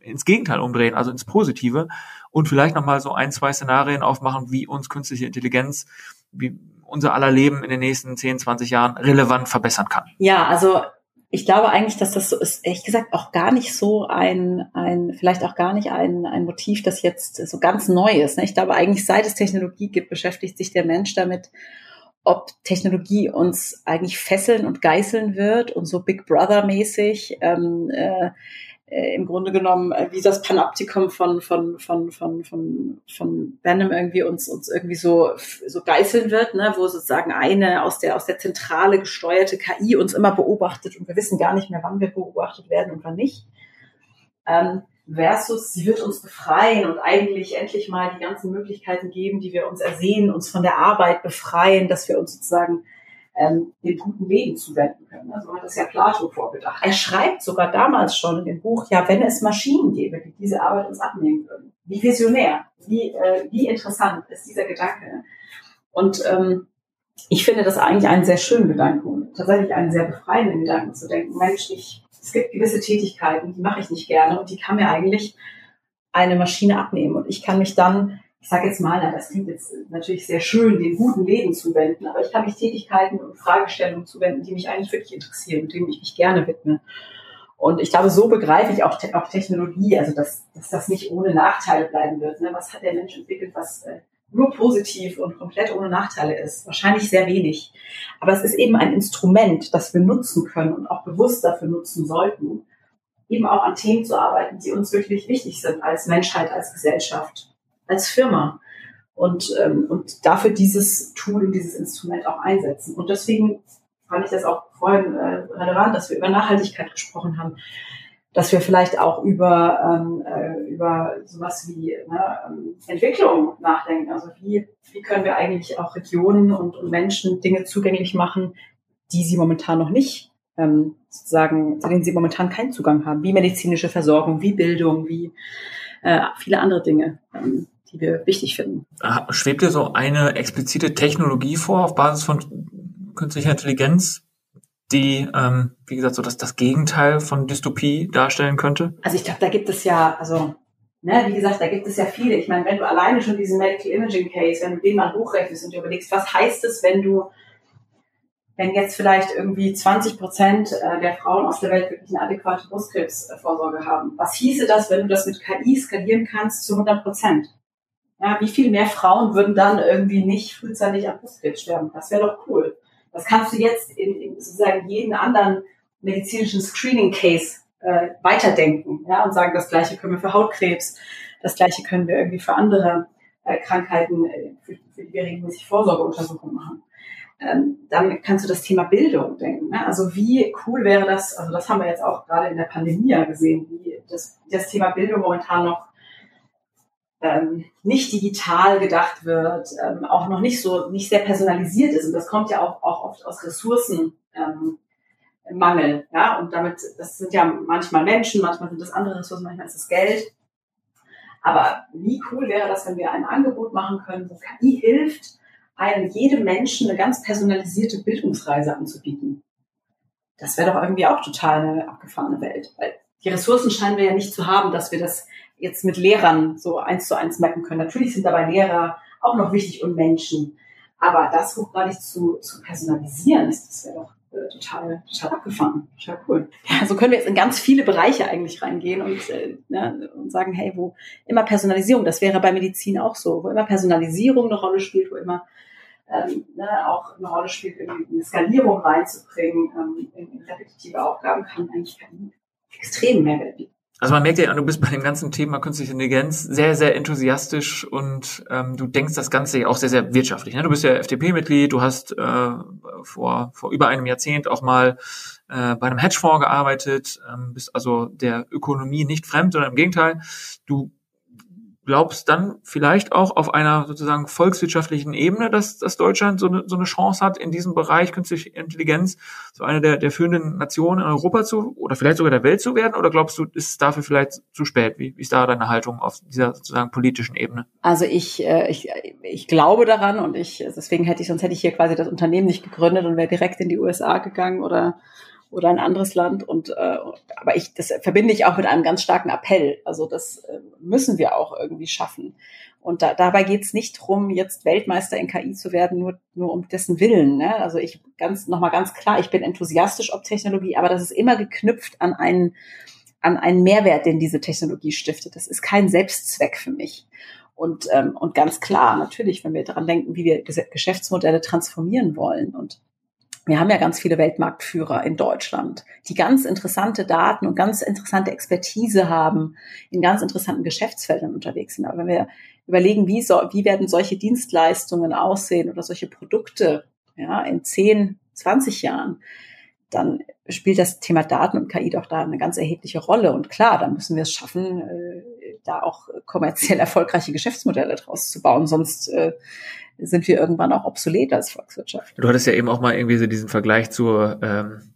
Speaker 2: ins Gegenteil umdrehen, also ins Positive und vielleicht nochmal so ein, zwei Szenarien aufmachen, wie uns künstliche Intelligenz, wie unser aller Leben in den nächsten 10, 20 Jahren relevant verbessern kann.
Speaker 3: Ja, also ich glaube eigentlich, dass das so ist, ehrlich gesagt, auch gar nicht so ein, ein vielleicht auch gar nicht ein, ein Motiv, das jetzt so ganz neu ist. Ne? Ich glaube eigentlich, seit es Technologie gibt, beschäftigt sich der Mensch damit, ob Technologie uns eigentlich fesseln und geißeln wird und so Big Brother mäßig ähm, äh, äh, im Grunde genommen äh, wie das Panoptikum von von von von von von Venom irgendwie uns uns irgendwie so so geißeln wird, ne, wo sozusagen eine aus der aus der Zentrale gesteuerte KI uns immer beobachtet und wir wissen gar nicht mehr, wann wir beobachtet werden und wann nicht. Ähm, versus sie wird uns befreien und eigentlich endlich mal die ganzen Möglichkeiten geben, die wir uns ersehen, uns von der Arbeit befreien, dass wir uns sozusagen ähm, dem guten Leben zuwenden können. Also hat das ja Plato vorgedacht. Er schreibt sogar damals schon in dem Buch, ja, wenn es Maschinen gäbe, die diese Arbeit uns abnehmen würden. Wie visionär, wie, äh, wie interessant ist dieser Gedanke. Und ähm, ich finde das eigentlich einen sehr schönen Gedanken tatsächlich einen sehr befreienden Gedanken zu denken, Mensch, ich, es gibt gewisse Tätigkeiten, die mache ich nicht gerne und die kann mir eigentlich eine Maschine abnehmen und ich kann mich dann ich sage jetzt mal, na, das klingt jetzt natürlich sehr schön, dem guten Leben zuwenden, aber ich kann mich Tätigkeiten und Fragestellungen zuwenden, die mich eigentlich wirklich interessieren und denen ich mich gerne widme. Und ich glaube, so begreife ich auch, auch Technologie, also dass, dass das nicht ohne Nachteile bleiben wird. Ne? Was hat der Mensch entwickelt, was äh, nur positiv und komplett ohne Nachteile ist? Wahrscheinlich sehr wenig. Aber es ist eben ein Instrument, das wir nutzen können und auch bewusst dafür nutzen sollten, eben auch an Themen zu arbeiten, die uns wirklich wichtig sind als Menschheit, als Gesellschaft als Firma und, ähm, und dafür dieses Tool und dieses Instrument auch einsetzen. Und deswegen fand ich das auch vorhin äh, relevant, dass wir über Nachhaltigkeit gesprochen haben, dass wir vielleicht auch über, ähm, äh, über sowas wie ne, ähm, Entwicklung nachdenken. Also wie, wie können wir eigentlich auch Regionen und, und Menschen Dinge zugänglich machen, die sie momentan noch nicht ähm, sozusagen, zu denen sie momentan keinen Zugang haben, wie medizinische Versorgung, wie Bildung, wie äh, viele andere Dinge. Ähm, die wir wichtig finden.
Speaker 2: Schwebt dir so eine explizite Technologie vor auf Basis von künstlicher Intelligenz, die, ähm, wie gesagt, so dass das Gegenteil von Dystopie darstellen könnte?
Speaker 3: Also ich glaube, da gibt es ja, also ne, wie gesagt, da gibt es ja viele. Ich meine, wenn du alleine schon diesen Medical Imaging Case, wenn du den mal hochrechnest und dir überlegst, was heißt es, wenn du wenn jetzt vielleicht irgendwie 20 Prozent äh, der Frauen auf der Welt wirklich eine adäquate Brustkrebsvorsorge haben. Was hieße das, wenn du das mit KI skalieren kannst zu 100 Prozent? Ja, wie viel mehr Frauen würden dann irgendwie nicht frühzeitig an Brustkrebs sterben? Das wäre doch cool. Das kannst du jetzt in, in sozusagen jeden anderen medizinischen Screening-Case äh, weiterdenken ja, und sagen, das Gleiche können wir für Hautkrebs, das Gleiche können wir irgendwie für andere äh, Krankheiten, äh, für, für die wir regelmäßig Vorsorgeuntersuchungen machen. Ähm, dann kannst du das Thema Bildung denken. Ne? Also wie cool wäre das, also das haben wir jetzt auch gerade in der Pandemie ja gesehen, wie das, das Thema Bildung momentan noch ähm, nicht digital gedacht wird, ähm, auch noch nicht so nicht sehr personalisiert ist. Und das kommt ja auch, auch oft aus Ressourcenmangel. Ähm, ja, und damit, das sind ja manchmal Menschen, manchmal sind das andere Ressourcen, manchmal ist es Geld. Aber wie cool wäre das, wenn wir ein Angebot machen können, wo KI hilft, einem jedem Menschen eine ganz personalisierte Bildungsreise anzubieten. Das wäre doch irgendwie auch total eine abgefahrene Welt. Weil die Ressourcen scheinen wir ja nicht zu haben, dass wir das jetzt mit Lehrern so eins zu eins mappen können. Natürlich sind dabei Lehrer auch noch wichtig und Menschen. Aber das hochgradig zu, zu personalisieren, ist, das wäre doch äh, total, total abgefahren. Total cool. Ja, so können wir jetzt in ganz viele Bereiche eigentlich reingehen und, äh, ne, und sagen, hey, wo immer Personalisierung, das wäre bei Medizin auch so, wo immer Personalisierung eine Rolle spielt, wo immer ähm, ne, auch eine Rolle spielt, irgendwie eine Skalierung reinzubringen ähm, in, in repetitive Aufgaben, kann eigentlich keinen extremen Mehrwert bieten.
Speaker 2: Also man merkt ja, du bist bei dem ganzen Thema künstliche Intelligenz sehr, sehr enthusiastisch und ähm, du denkst das Ganze ja auch sehr, sehr wirtschaftlich. Ne? Du bist ja FDP-Mitglied, du hast äh, vor, vor über einem Jahrzehnt auch mal äh, bei einem Hedgefonds gearbeitet, ähm, bist also der Ökonomie nicht fremd, sondern im Gegenteil, du glaubst dann vielleicht auch auf einer sozusagen volkswirtschaftlichen Ebene, dass, dass Deutschland so eine, so eine Chance hat, in diesem Bereich künstliche Intelligenz so eine der, der führenden Nationen in Europa zu oder vielleicht sogar der Welt zu werden? Oder glaubst du, ist es dafür vielleicht zu spät? Wie, wie ist da deine Haltung auf dieser sozusagen politischen Ebene?
Speaker 3: Also ich, äh, ich, ich glaube daran und ich, deswegen hätte ich, sonst hätte ich hier quasi das Unternehmen nicht gegründet und wäre direkt in die USA gegangen oder oder ein anderes Land. Und äh, aber ich, das verbinde ich auch mit einem ganz starken Appell. Also das äh, müssen wir auch irgendwie schaffen. Und da, dabei geht es nicht drum, jetzt Weltmeister in KI zu werden, nur, nur um dessen Willen. Ne? Also ich ganz nochmal ganz klar, ich bin enthusiastisch ob Technologie, aber das ist immer geknüpft an einen, an einen Mehrwert, den diese Technologie stiftet. Das ist kein Selbstzweck für mich. Und, ähm, und ganz klar, natürlich, wenn wir daran denken, wie wir Geschäftsmodelle transformieren wollen und wir haben ja ganz viele Weltmarktführer in Deutschland, die ganz interessante Daten und ganz interessante Expertise haben, in ganz interessanten Geschäftsfeldern unterwegs sind. Aber wenn wir überlegen, wie, so, wie werden solche Dienstleistungen aussehen oder solche Produkte ja, in 10, 20 Jahren, dann spielt das Thema Daten und KI doch da eine ganz erhebliche Rolle. Und klar, da müssen wir es schaffen, äh, da auch kommerziell erfolgreiche Geschäftsmodelle draus zu bauen. Sonst äh, sind wir irgendwann auch obsolet als Volkswirtschaft.
Speaker 2: Du hattest ja eben auch mal irgendwie so diesen Vergleich zur ähm,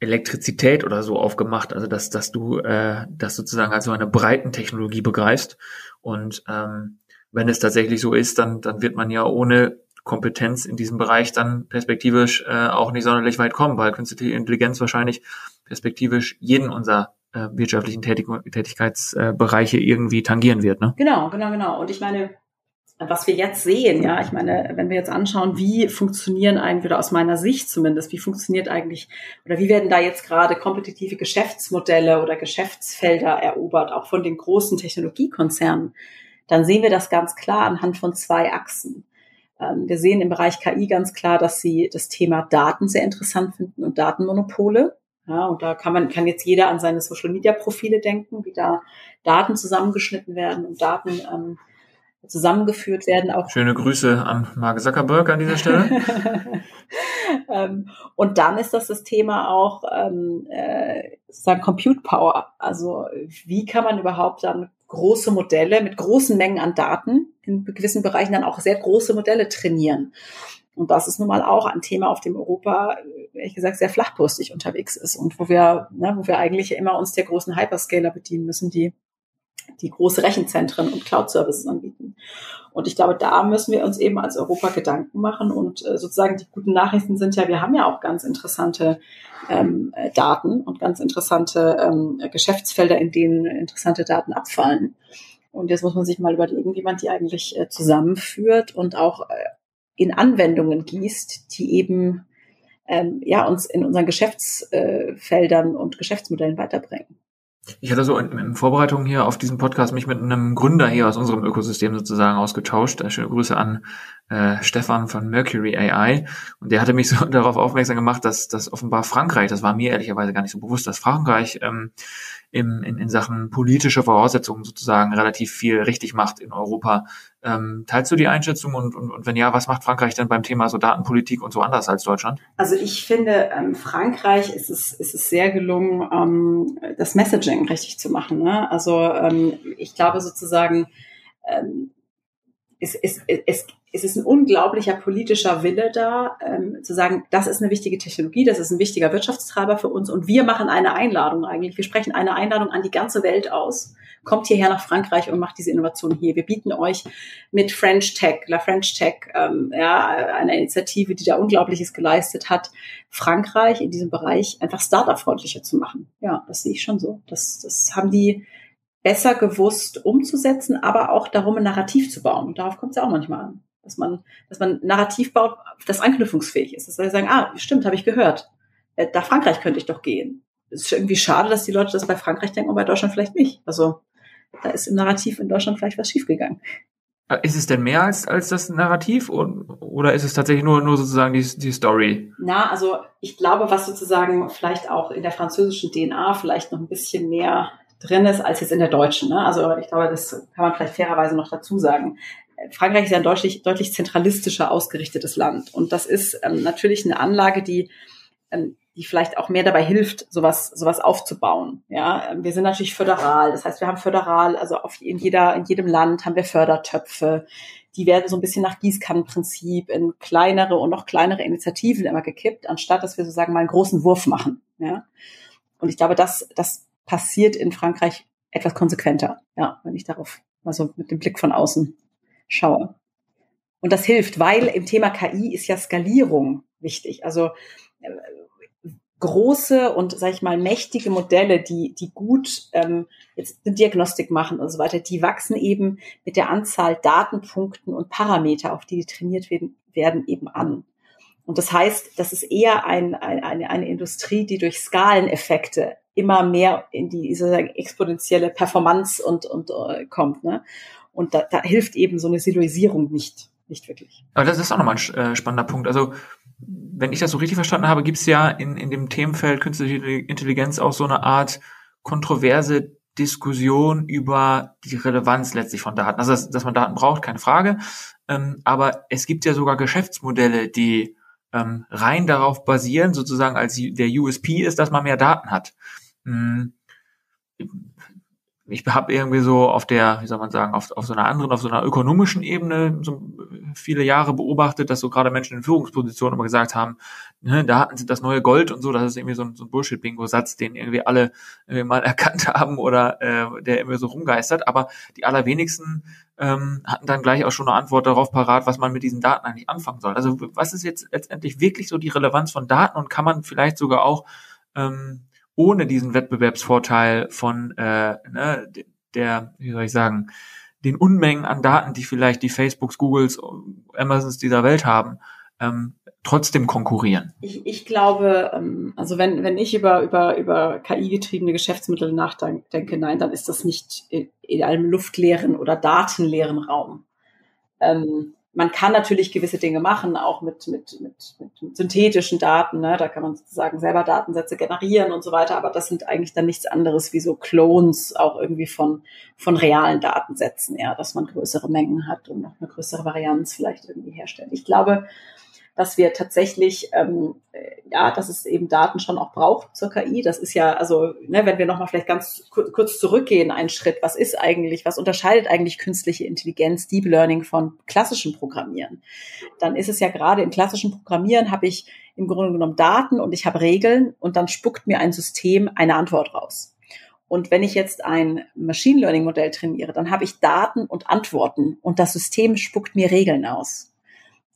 Speaker 2: Elektrizität oder so aufgemacht, also dass, dass du äh, das sozusagen als so eine breiten Technologie begreifst. Und ähm, wenn es tatsächlich so ist, dann, dann wird man ja ohne Kompetenz in diesem Bereich dann perspektivisch äh, auch nicht sonderlich weit kommen, weil künstliche Intelligenz wahrscheinlich perspektivisch jeden unserer äh, wirtschaftlichen Tätig Tätigkeitsbereiche irgendwie tangieren wird. Ne?
Speaker 3: Genau, genau, genau. Und ich meine, was wir jetzt sehen, ja, ich meine, wenn wir jetzt anschauen, wie funktionieren eigentlich, oder aus meiner Sicht zumindest, wie funktioniert eigentlich, oder wie werden da jetzt gerade kompetitive Geschäftsmodelle oder Geschäftsfelder erobert, auch von den großen Technologiekonzernen, dann sehen wir das ganz klar anhand von zwei Achsen. Ähm, wir sehen im Bereich KI ganz klar, dass sie das Thema Daten sehr interessant finden und Datenmonopole. Ja, und da kann man, kann jetzt jeder an seine Social Media Profile denken, wie da Daten zusammengeschnitten werden und Daten ähm, zusammengeführt werden. Auch
Speaker 2: Schöne Grüße an Mark Zuckerberg an dieser Stelle.
Speaker 3: ähm, und dann ist das das Thema auch ähm, äh, sozusagen Compute Power. Also wie kann man überhaupt dann große Modelle mit großen Mengen an Daten in gewissen Bereichen dann auch sehr große Modelle trainieren. Und das ist nun mal auch ein Thema, auf dem Europa, ehrlich gesagt, sehr flachbrüstig unterwegs ist und wo wir, ne, wo wir eigentlich immer uns der großen Hyperscaler bedienen müssen, die die große Rechenzentren und Cloud-Services anbieten. Und ich glaube, da müssen wir uns eben als Europa Gedanken machen. Und äh, sozusagen die guten Nachrichten sind ja, wir haben ja auch ganz interessante ähm, Daten und ganz interessante ähm, Geschäftsfelder, in denen interessante Daten abfallen. Und jetzt muss man sich mal überlegen, wie man die eigentlich äh, zusammenführt und auch äh, in Anwendungen gießt, die eben ähm, ja uns in unseren Geschäftsfeldern und Geschäftsmodellen weiterbringen.
Speaker 2: Ich hatte so in, in, Vorbereitung hier auf diesen Podcast mich mit einem Gründer hier aus unserem Ökosystem sozusagen ausgetauscht. Äh, schöne Grüße an äh, Stefan von Mercury AI. Und der hatte mich so darauf aufmerksam gemacht, dass, dass offenbar Frankreich, das war mir ehrlicherweise gar nicht so bewusst, dass Frankreich ähm, im, in, in Sachen politische Voraussetzungen sozusagen relativ viel richtig macht in Europa. Ähm, teilst du die Einschätzung und, und, und wenn ja, was macht Frankreich denn beim Thema so Datenpolitik und so anders als Deutschland?
Speaker 3: Also ich finde, ähm, Frankreich ist es, ist es sehr gelungen, ähm, das Messaging richtig zu machen. Ne? Also ähm, ich glaube sozusagen, ähm, es, es, es, es ist ein unglaublicher politischer Wille da, ähm, zu sagen, das ist eine wichtige Technologie, das ist ein wichtiger Wirtschaftstreiber für uns und wir machen eine Einladung eigentlich. Wir sprechen eine Einladung an die ganze Welt aus. Kommt hierher nach Frankreich und macht diese Innovation hier. Wir bieten euch mit French Tech, La French Tech, ähm, ja, eine Initiative, die da Unglaubliches geleistet hat, Frankreich in diesem Bereich einfach Startup-freundlicher zu machen. Ja, das sehe ich schon so. Das, das haben die besser gewusst umzusetzen, aber auch darum, ein Narrativ zu bauen. Darauf kommt es ja auch manchmal an dass man, dass man Narrativ baut, das anknüpfungsfähig ist. Dass wir sagen, ah, stimmt, habe ich gehört. Äh, da Frankreich könnte ich doch gehen. Es ist irgendwie schade, dass die Leute das bei Frankreich denken und bei Deutschland vielleicht nicht. Also da ist im Narrativ in Deutschland vielleicht was schiefgegangen.
Speaker 2: Äh, ist es denn mehr als, als das Narrativ oder ist es tatsächlich nur, nur sozusagen die, die Story?
Speaker 3: Na, also ich glaube, was sozusagen vielleicht auch in der französischen DNA vielleicht noch ein bisschen mehr drin ist als jetzt in der deutschen. Ne? Also ich glaube, das kann man vielleicht fairerweise noch dazu sagen. Frankreich ist ja ein deutlich, deutlich zentralistischer ausgerichtetes Land. Und das ist ähm, natürlich eine Anlage, die, ähm, die vielleicht auch mehr dabei hilft, sowas, sowas aufzubauen. Ja, ähm, wir sind natürlich föderal. Das heißt, wir haben föderal, also auf, in jeder, in jedem Land haben wir Fördertöpfe. Die werden so ein bisschen nach Gießkannenprinzip in kleinere und noch kleinere Initiativen immer gekippt, anstatt dass wir sozusagen mal einen großen Wurf machen. Ja. Und ich glaube, das, das passiert in Frankreich etwas konsequenter. Ja, wenn ich darauf, also mit dem Blick von außen schaue. Und das hilft, weil im Thema KI ist ja Skalierung wichtig. Also äh, große und, sag ich mal, mächtige Modelle, die, die gut ähm, jetzt eine Diagnostik machen und so weiter, die wachsen eben mit der Anzahl Datenpunkten und Parameter, auf die die trainiert werden, werden eben an. Und das heißt, das ist eher ein, ein, eine, eine Industrie, die durch Skaleneffekte immer mehr in die diese exponentielle Performance und, und äh, kommt. Ne? Und da, da hilft eben so eine Siloisierung nicht, nicht wirklich.
Speaker 2: Aber das ist auch nochmal ein äh, spannender Punkt. Also wenn ich das so richtig verstanden habe, gibt es ja in, in dem Themenfeld künstliche Intelligenz auch so eine Art kontroverse Diskussion über die Relevanz letztlich von Daten. Also, dass, dass man Daten braucht, keine Frage. Ähm, aber es gibt ja sogar Geschäftsmodelle, die ähm, rein darauf basieren, sozusagen als der USP ist, dass man mehr Daten hat. Hm ich habe irgendwie so auf der, wie soll man sagen, auf, auf so einer anderen, auf so einer ökonomischen Ebene so viele Jahre beobachtet, dass so gerade Menschen in Führungspositionen immer gesagt haben, ne, Daten sind das neue Gold und so, das ist irgendwie so ein, so ein Bullshit-Bingo-Satz, den irgendwie alle irgendwie mal erkannt haben oder äh, der irgendwie so rumgeistert. Aber die allerwenigsten ähm, hatten dann gleich auch schon eine Antwort darauf parat, was man mit diesen Daten eigentlich anfangen soll. Also was ist jetzt letztendlich wirklich so die Relevanz von Daten und kann man vielleicht sogar auch ähm, ohne diesen Wettbewerbsvorteil von äh, ne, der, wie soll ich sagen, den Unmengen an Daten, die vielleicht die Facebooks, Googles, Amazons dieser Welt haben, ähm, trotzdem konkurrieren?
Speaker 3: Ich, ich glaube, ähm, also wenn, wenn ich über, über, über KI-getriebene Geschäftsmittel nachdenke, nein, dann ist das nicht in, in einem luftleeren oder datenleeren Raum. Ähm, man kann natürlich gewisse Dinge machen, auch mit, mit, mit, mit synthetischen Daten. Ne? Da kann man sozusagen selber Datensätze generieren und so weiter. Aber das sind eigentlich dann nichts anderes wie so Clones auch irgendwie von, von realen Datensätzen, ja, dass man größere Mengen hat und noch eine größere Varianz vielleicht irgendwie herstellen. Ich glaube, dass wir tatsächlich, ähm, äh, ja, dass es eben Daten schon auch braucht zur KI. Das ist ja, also, ne, wenn wir nochmal vielleicht ganz kurz zurückgehen, einen Schritt, was ist eigentlich, was unterscheidet eigentlich künstliche Intelligenz, Deep Learning von klassischem Programmieren? Dann ist es ja gerade im klassischen Programmieren habe ich im Grunde genommen Daten und ich habe Regeln und dann spuckt mir ein System eine Antwort raus. Und wenn ich jetzt ein Machine Learning Modell trainiere, dann habe ich Daten und Antworten und das System spuckt mir Regeln aus.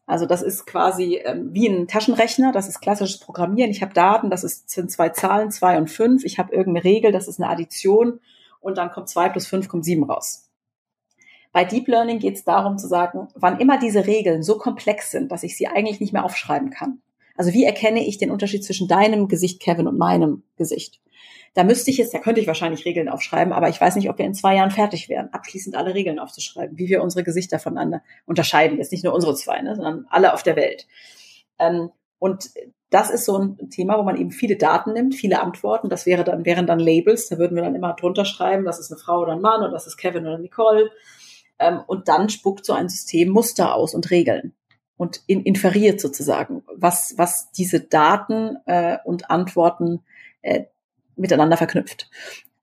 Speaker 3: Also das ist quasi ähm, wie ein Taschenrechner, das ist klassisches Programmieren. Ich habe Daten, das ist, sind zwei Zahlen, zwei und fünf. Ich habe irgendeine Regel, das ist eine Addition und dann kommt zwei plus fünf, kommt sieben raus. Bei Deep Learning geht es darum zu sagen, wann immer diese Regeln so komplex sind, dass ich sie eigentlich nicht mehr aufschreiben kann. Also wie erkenne ich den Unterschied zwischen deinem Gesicht, Kevin, und meinem Gesicht? Da müsste ich jetzt, da könnte ich wahrscheinlich Regeln aufschreiben, aber ich weiß nicht, ob wir in zwei Jahren fertig wären, abschließend alle Regeln aufzuschreiben, wie wir unsere Gesichter voneinander unterscheiden. Jetzt nicht nur unsere zwei, ne, sondern alle auf der Welt. Ähm, und das ist so ein Thema, wo man eben viele Daten nimmt, viele Antworten. Das wäre dann, wären dann Labels. Da würden wir dann immer drunter schreiben, das ist eine Frau oder ein Mann oder das ist Kevin oder Nicole. Ähm, und dann spuckt so ein System Muster aus und Regeln und in, inferiert sozusagen, was, was diese Daten äh, und Antworten äh, miteinander verknüpft.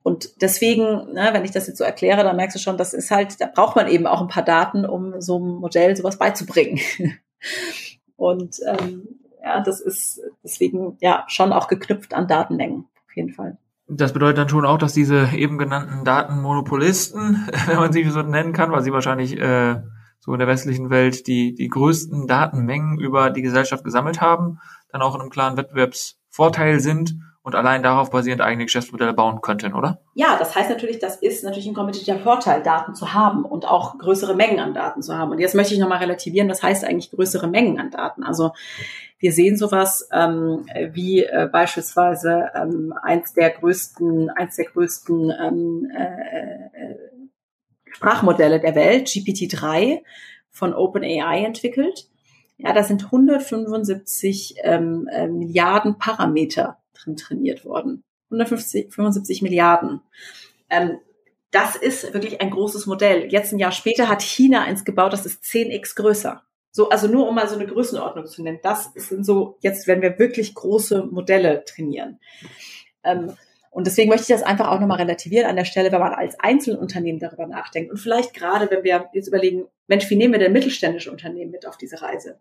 Speaker 3: Und deswegen, ne, wenn ich das jetzt so erkläre, dann merkst du schon, das ist halt, da braucht man eben auch ein paar Daten, um so einem Modell sowas beizubringen. Und ähm, ja, das ist deswegen ja schon auch geknüpft an Datenmengen, auf jeden Fall.
Speaker 2: Das bedeutet dann schon auch, dass diese eben genannten Datenmonopolisten, wenn man sie so nennen kann, weil sie wahrscheinlich äh, so in der westlichen Welt die, die größten Datenmengen über die Gesellschaft gesammelt haben, dann auch in einem klaren Wettbewerbsvorteil sind und allein darauf basierend eigene Geschäftsmodelle bauen könnten, oder?
Speaker 3: Ja, das heißt natürlich, das ist natürlich ein kompetitiver Vorteil, Daten zu haben und auch größere Mengen an Daten zu haben. Und jetzt möchte ich nochmal relativieren, was heißt eigentlich größere Mengen an Daten? Also wir sehen sowas ähm, wie äh, beispielsweise ähm, eins der größten, eins der größten ähm, äh, äh Sprachmodelle der Welt, GPT-3 von OpenAI entwickelt. Ja, da sind 175 ähm, äh, Milliarden Parameter drin trainiert worden. 150, 75 Milliarden. Ähm, das ist wirklich ein großes Modell. Jetzt ein Jahr später hat China eins gebaut, das ist 10x größer. So, also nur um mal so eine Größenordnung zu nennen. Das sind so, jetzt wenn wir wirklich große Modelle trainieren. Ähm, und deswegen möchte ich das einfach auch nochmal relativieren an der Stelle, wenn man als Einzelunternehmen darüber nachdenkt. Und vielleicht gerade, wenn wir jetzt überlegen, Mensch, wie nehmen wir denn mittelständische Unternehmen mit auf diese Reise?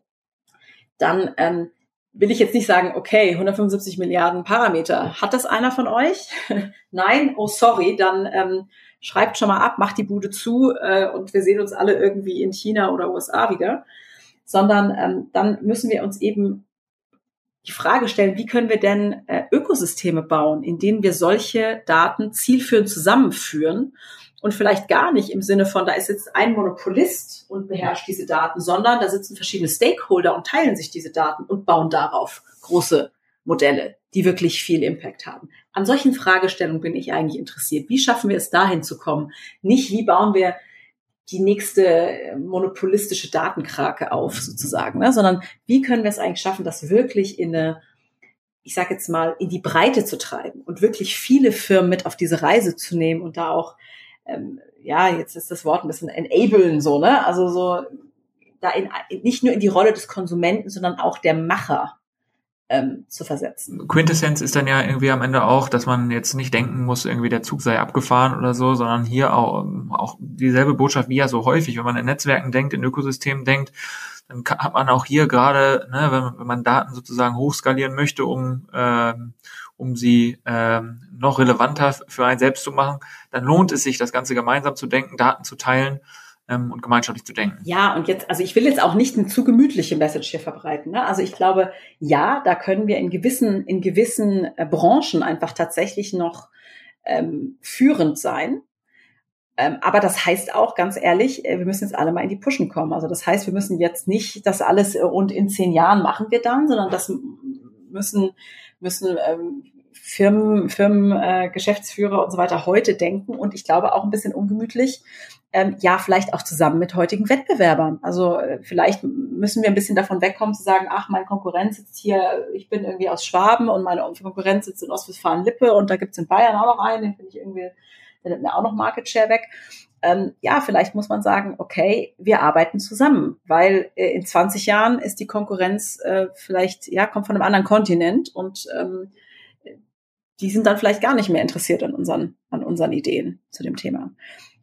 Speaker 3: Dann ähm, will ich jetzt nicht sagen, okay, 175 Milliarden Parameter. Hat das einer von euch? Nein? Oh, sorry. Dann ähm, schreibt schon mal ab, macht die Bude zu äh, und wir sehen uns alle irgendwie in China oder USA wieder. Sondern ähm, dann müssen wir uns eben die Frage stellen, wie können wir denn äh, Ökosysteme bauen, in denen wir solche Daten zielführend zusammenführen und vielleicht gar nicht im Sinne von, da ist jetzt ein Monopolist und beherrscht diese Daten, sondern da sitzen verschiedene Stakeholder und teilen sich diese Daten und bauen darauf große Modelle, die wirklich viel Impact haben. An solchen Fragestellungen bin ich eigentlich interessiert. Wie schaffen wir es dahin zu kommen? Nicht, wie bauen wir die nächste monopolistische Datenkrake auf, sozusagen, ne? sondern wie können wir es eigentlich schaffen, das wirklich in eine, ich sage jetzt mal, in die Breite zu treiben und wirklich viele Firmen mit auf diese Reise zu nehmen und da auch, ähm, ja, jetzt ist das Wort ein bisschen enablen so, ne? Also so da in, nicht nur in die Rolle des Konsumenten, sondern auch der Macher ähm, zu versetzen.
Speaker 2: Quintessenz ist dann ja irgendwie am Ende auch, dass man jetzt nicht denken muss, irgendwie der Zug sei abgefahren oder so, sondern hier auch, auch dieselbe Botschaft wie ja so häufig, wenn man in Netzwerken denkt, in Ökosystemen denkt, dann hat man auch hier gerade, ne, wenn, wenn man Daten sozusagen hochskalieren möchte, um ähm, um sie ähm, noch relevanter für einen selbst zu machen, dann lohnt es sich, das Ganze gemeinsam zu denken, Daten zu teilen ähm, und gemeinschaftlich zu denken.
Speaker 3: Ja, und jetzt, also ich will jetzt auch nicht eine zu gemütliche Message hier verbreiten. Ne? Also ich glaube, ja, da können wir in gewissen, in gewissen äh, Branchen einfach tatsächlich noch ähm, führend sein. Ähm, aber das heißt auch ganz ehrlich, äh, wir müssen jetzt alle mal in die Pushen kommen. Also das heißt, wir müssen jetzt nicht das alles äh, und in zehn Jahren machen wir dann, sondern das müssen müssen ähm, Firmen, Firmen, äh, Geschäftsführer und so weiter heute denken und ich glaube auch ein bisschen ungemütlich, ähm, ja, vielleicht auch zusammen mit heutigen Wettbewerbern. Also äh, vielleicht müssen wir ein bisschen davon wegkommen zu sagen, ach, mein Konkurrent sitzt hier, ich bin irgendwie aus Schwaben und meine Konkurrenz sitzt in Ostwestfalen-Lippe und da gibt's in Bayern auch noch einen, den finde ich irgendwie, der nimmt mir auch noch Market Share weg. Ähm, ja, vielleicht muss man sagen, okay, wir arbeiten zusammen, weil äh, in 20 Jahren ist die Konkurrenz äh, vielleicht, ja, kommt von einem anderen Kontinent und ähm, die sind dann vielleicht gar nicht mehr interessiert an unseren, an unseren Ideen zu dem Thema.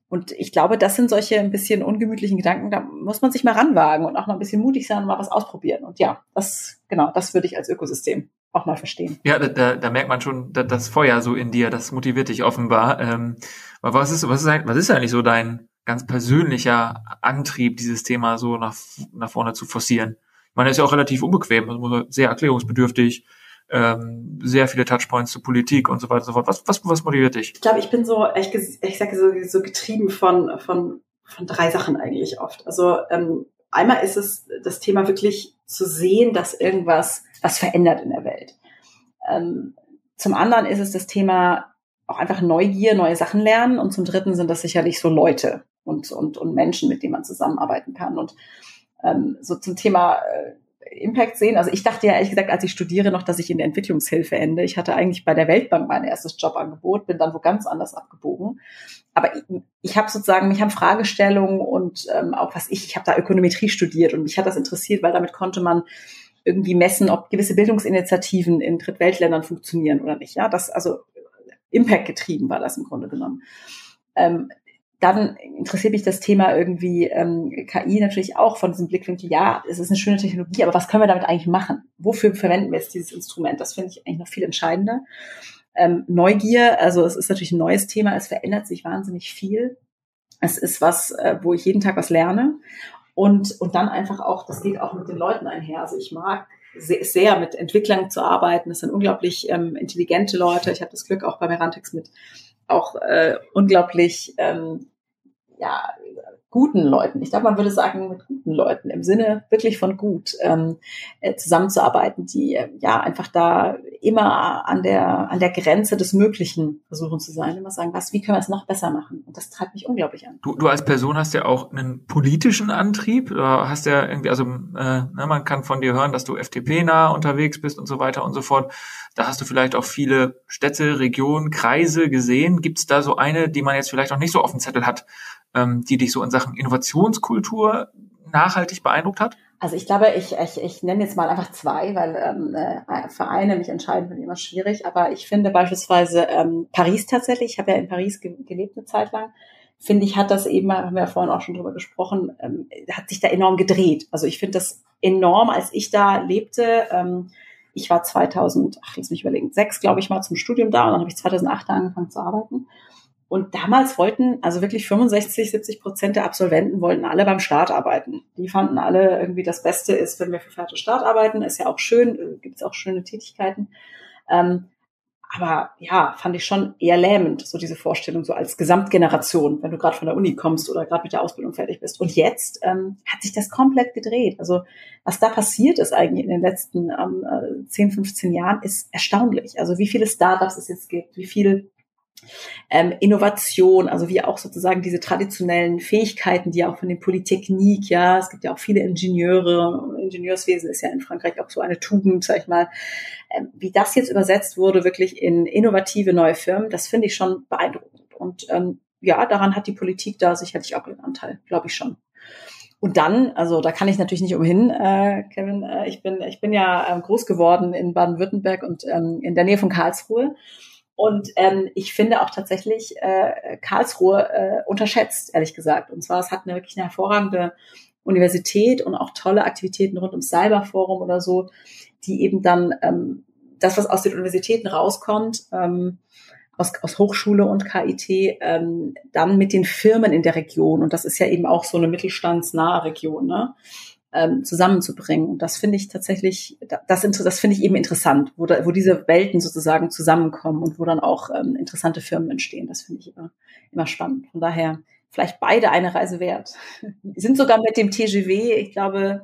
Speaker 3: Und ich glaube, das sind solche ein bisschen ungemütlichen Gedanken, da muss man sich mal ranwagen und auch mal ein bisschen mutig sein und mal was ausprobieren. Und ja, das, genau, das würde ich als Ökosystem auch mal verstehen.
Speaker 2: Ja, da, da merkt man schon das Feuer so in dir, das motiviert dich offenbar. Ähm, aber was ist, was ist, was ist eigentlich so dein ganz persönlicher Antrieb, dieses Thema so nach, nach vorne zu forcieren? Ich meine, das ist ja auch relativ unbequem, also sehr erklärungsbedürftig ähm, sehr viele Touchpoints zur Politik und so weiter und so fort. Was, was, was motiviert dich?
Speaker 3: Ich glaube, ich bin so, ich, ich sage so, so getrieben von, von, von drei Sachen eigentlich oft. Also ähm, einmal ist es das Thema wirklich zu sehen, dass irgendwas was verändert in der Welt. Ähm, zum anderen ist es das Thema auch einfach Neugier, neue Sachen lernen. Und zum dritten sind das sicherlich so Leute und, und, und Menschen, mit denen man zusammenarbeiten kann. Und ähm, so zum Thema äh, Impact sehen. Also ich dachte ja ehrlich gesagt, als ich studiere noch, dass ich in der Entwicklungshilfe ende. Ich hatte eigentlich bei der Weltbank mein erstes Jobangebot, bin dann wo ganz anders abgebogen. Aber ich, ich habe sozusagen, mich haben Fragestellungen und ähm, auch was ich, ich habe da Ökonometrie studiert und mich hat das interessiert, weil damit konnte man irgendwie messen, ob gewisse Bildungsinitiativen in Drittweltländern funktionieren oder nicht. Ja, das also Impact getrieben war das im Grunde genommen. Ähm, dann interessiert mich das Thema irgendwie ähm, KI natürlich auch von diesem Blickwinkel, ja, es ist eine schöne Technologie, aber was können wir damit eigentlich machen? Wofür verwenden wir jetzt dieses Instrument? Das finde ich eigentlich noch viel entscheidender. Ähm, Neugier, also es ist natürlich ein neues Thema, es verändert sich wahnsinnig viel. Es ist was, äh, wo ich jeden Tag was lerne. Und, und dann einfach auch, das geht auch mit den Leuten einher. Also ich mag sehr, sehr mit Entwicklern zu arbeiten. Das sind unglaublich ähm, intelligente Leute. Ich habe das Glück auch bei Merantex mit auch äh, unglaublich ähm, ja, guten Leuten, ich glaube, man würde sagen, mit guten Leuten im Sinne wirklich von gut ähm, äh, zusammenzuarbeiten, die äh, ja einfach da immer an der an der Grenze des Möglichen versuchen zu sein, immer sagen, was, wie können wir es noch besser machen? Und das treibt mich unglaublich an.
Speaker 2: Du, du als Person hast ja auch einen politischen Antrieb, oder hast ja irgendwie, also äh, ne, man kann von dir hören, dass du FDP-nah unterwegs bist und so weiter und so fort. Da hast du vielleicht auch viele Städte, Regionen, Kreise gesehen. Gibt es da so eine, die man jetzt vielleicht auch nicht so auf dem Zettel hat, ähm, die dich so in Sachen Innovationskultur nachhaltig beeindruckt hat?
Speaker 3: Also ich glaube, ich, ich, ich nenne jetzt mal einfach zwei, weil ähm, äh, Vereine mich entscheiden finde immer schwierig. Aber ich finde beispielsweise ähm, Paris tatsächlich, ich habe ja in Paris ge gelebt eine Zeit lang, finde ich, hat das eben, haben wir ja vorhin auch schon drüber gesprochen, ähm, hat sich da enorm gedreht. Also ich finde das enorm, als ich da lebte. Ähm, ich war 2000, ach, lass mich überlegen, sechs, glaube ich, mal zum Studium da und dann habe ich 2008 angefangen zu arbeiten. Und damals wollten, also wirklich 65, 70 Prozent der Absolventen wollten alle beim Staat arbeiten. Die fanden alle irgendwie, das Beste ist, wenn wir für Fertig Staat arbeiten, ist ja auch schön, äh, gibt es auch schöne Tätigkeiten. Ähm, aber ja, fand ich schon eher lähmend, so diese Vorstellung, so als Gesamtgeneration, wenn du gerade von der Uni kommst oder gerade mit der Ausbildung fertig bist. Und jetzt ähm, hat sich das komplett gedreht. Also was da passiert ist eigentlich in den letzten ähm, 10, äh, 15 Jahren, ist erstaunlich. Also wie viele Startups es jetzt gibt, wie viel ähm, Innovation, also wie auch sozusagen diese traditionellen Fähigkeiten, die auch von den Polytechnik, ja, es gibt ja auch viele Ingenieure, Ingenieurswesen ist ja in Frankreich auch so eine Tugend, sag ich mal, ähm, wie das jetzt übersetzt wurde, wirklich in innovative neue Firmen, das finde ich schon beeindruckend. Und ähm, ja, daran hat die Politik da sicherlich auch einen Anteil, glaube ich schon. Und dann, also da kann ich natürlich nicht umhin, äh, Kevin, äh, ich bin ich bin ja äh, groß geworden in Baden-Württemberg und ähm, in der Nähe von Karlsruhe. Und ähm, ich finde auch tatsächlich äh, Karlsruhe äh, unterschätzt, ehrlich gesagt. Und zwar, es hat eine wirklich eine hervorragende Universität und auch tolle Aktivitäten rund ums Cyberforum oder so, die eben dann ähm, das, was aus den Universitäten rauskommt, ähm, aus, aus Hochschule und KIT, ähm, dann mit den Firmen in der Region, und das ist ja eben auch so eine mittelstandsnahe Region, ne? Ähm, zusammenzubringen. Und das finde ich tatsächlich, das, das finde ich eben interessant, wo, da, wo diese Welten sozusagen zusammenkommen und wo dann auch ähm, interessante Firmen entstehen. Das finde ich immer, immer spannend. Von daher vielleicht beide eine Reise wert. sind sogar mit dem TGW, ich glaube,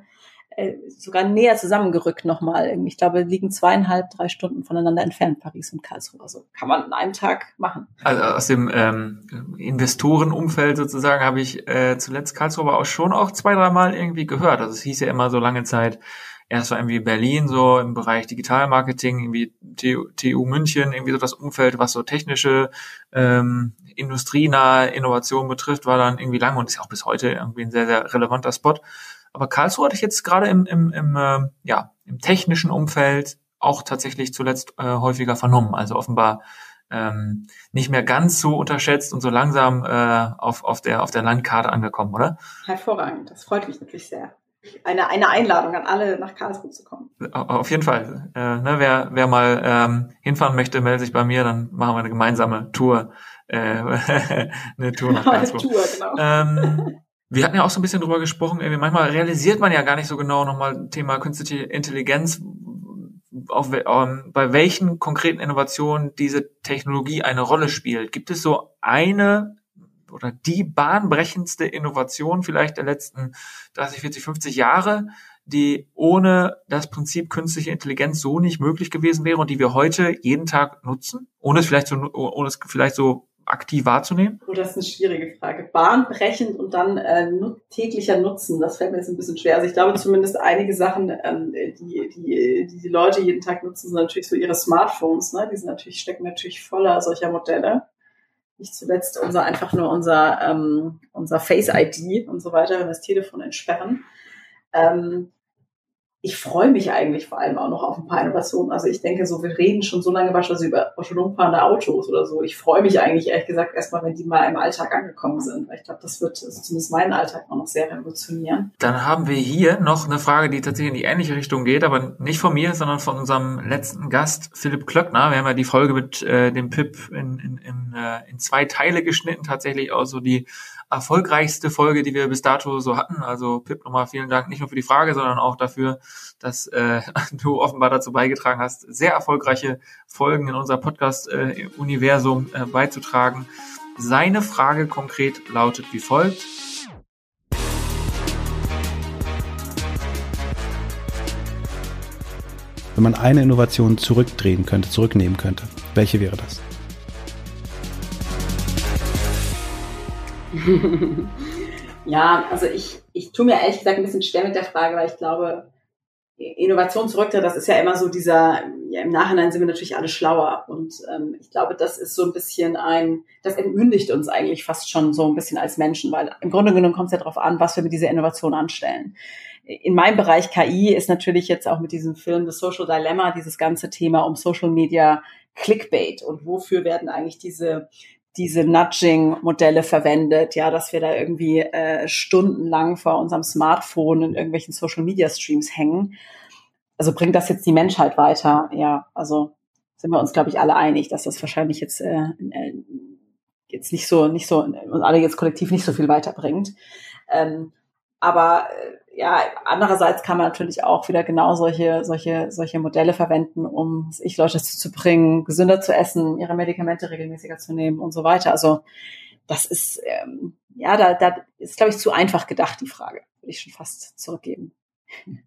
Speaker 3: sogar näher zusammengerückt nochmal. Ich glaube, liegen zweieinhalb, drei Stunden voneinander entfernt, Paris und Karlsruhe. Also kann man an einem Tag machen.
Speaker 2: Also aus dem ähm, Investorenumfeld sozusagen habe ich äh, zuletzt Karlsruhe aber auch schon auch zwei, dreimal irgendwie gehört. Also es hieß ja immer so lange Zeit, erst war irgendwie Berlin so im Bereich Digitalmarketing, irgendwie TU, TU München, irgendwie so das Umfeld, was so technische ähm, industrienahe Innovation betrifft, war dann irgendwie lange und ist auch bis heute irgendwie ein sehr, sehr relevanter Spot. Aber Karlsruhe hatte ich jetzt gerade im, im, im, äh, ja, im technischen Umfeld auch tatsächlich zuletzt äh, häufiger vernommen. Also offenbar ähm, nicht mehr ganz so unterschätzt und so langsam äh, auf, auf, der, auf der Landkarte angekommen, oder?
Speaker 3: Hervorragend, das freut mich natürlich sehr. Eine, eine Einladung an alle, nach Karlsruhe zu kommen.
Speaker 2: Auf jeden Fall. Äh, ne, wer, wer mal ähm, hinfahren möchte, meldet sich bei mir, dann machen wir eine gemeinsame Tour. Äh, eine Tour nach Karlsruhe. Eine Tour, genau. Ähm, wir hatten ja auch so ein bisschen drüber gesprochen, irgendwie manchmal realisiert man ja gar nicht so genau nochmal Thema künstliche Intelligenz, auf, ähm, bei welchen konkreten Innovationen diese Technologie eine Rolle spielt. Gibt es so eine oder die bahnbrechendste Innovation vielleicht der letzten 30, 40, 50 Jahre, die ohne das Prinzip künstliche Intelligenz so nicht möglich gewesen wäre und die wir heute jeden Tag nutzen, ohne es vielleicht so, ohne es vielleicht so aktiv wahrzunehmen?
Speaker 3: Oh, das ist eine schwierige Frage. Bahnbrechend und dann äh, täglicher Nutzen, das fällt mir jetzt ein bisschen schwer. Also ich glaube zumindest einige Sachen, ähm, die, die, die die Leute jeden Tag nutzen, sind natürlich so ihre Smartphones. Ne? Die sind natürlich, stecken natürlich voller solcher Modelle. Nicht zuletzt unser einfach nur unser, ähm, unser Face ID und so weiter, wenn wir das Telefon entsperren. Ähm, ich freue mich eigentlich vor allem auch noch auf ein paar Innovationen. Also ich denke so, wir reden schon so lange beispielsweise über autonom fahrende Autos oder so. Ich freue mich eigentlich ehrlich gesagt erstmal, wenn die mal im Alltag angekommen sind. Ich glaube, das wird also zumindest meinen Alltag auch noch sehr revolutionieren.
Speaker 2: Dann haben wir hier noch eine Frage, die tatsächlich in die ähnliche Richtung geht, aber nicht von mir, sondern von unserem letzten Gast, Philipp Klöckner. Wir haben ja die Folge mit äh, dem Pip in, in, in, äh, in zwei Teile geschnitten, tatsächlich auch so die erfolgreichste Folge, die wir bis dato so hatten. Also Pip, nochmal vielen Dank nicht nur für die Frage, sondern auch dafür, dass äh, du offenbar dazu beigetragen hast, sehr erfolgreiche Folgen in unser Podcast-Universum äh, äh, beizutragen. Seine Frage konkret lautet wie folgt.
Speaker 4: Wenn man eine Innovation zurückdrehen könnte, zurücknehmen könnte, welche wäre das?
Speaker 3: ja, also ich, ich tue mir ehrlich gesagt ein bisschen schwer mit der Frage, weil ich glaube, Innovation zurücktritt, das ist ja immer so dieser, ja, im Nachhinein sind wir natürlich alle schlauer. Und ähm, ich glaube, das ist so ein bisschen ein, das entmündigt uns eigentlich fast schon so ein bisschen als Menschen, weil im Grunde genommen kommt es ja darauf an, was wir mit dieser Innovation anstellen. In meinem Bereich KI ist natürlich jetzt auch mit diesem Film The Social Dilemma dieses ganze Thema um Social Media Clickbait und wofür werden eigentlich diese diese Nudging-Modelle verwendet, ja, dass wir da irgendwie äh, stundenlang vor unserem Smartphone in irgendwelchen Social-Media-Streams hängen. Also bringt das jetzt die Menschheit weiter? Ja, also sind wir uns, glaube ich, alle einig, dass das wahrscheinlich jetzt äh, äh, jetzt nicht so, nicht so, uns alle jetzt kollektiv nicht so viel weiterbringt. Ähm, aber äh, ja, andererseits kann man natürlich auch wieder genau solche, solche, solche Modelle verwenden, um ich Leute dazu zu bringen, gesünder zu essen, ihre Medikamente regelmäßiger zu nehmen und so weiter. Also das ist, ähm, ja, da, da ist, glaube ich, zu einfach gedacht, die Frage. Würde ich schon fast zurückgeben.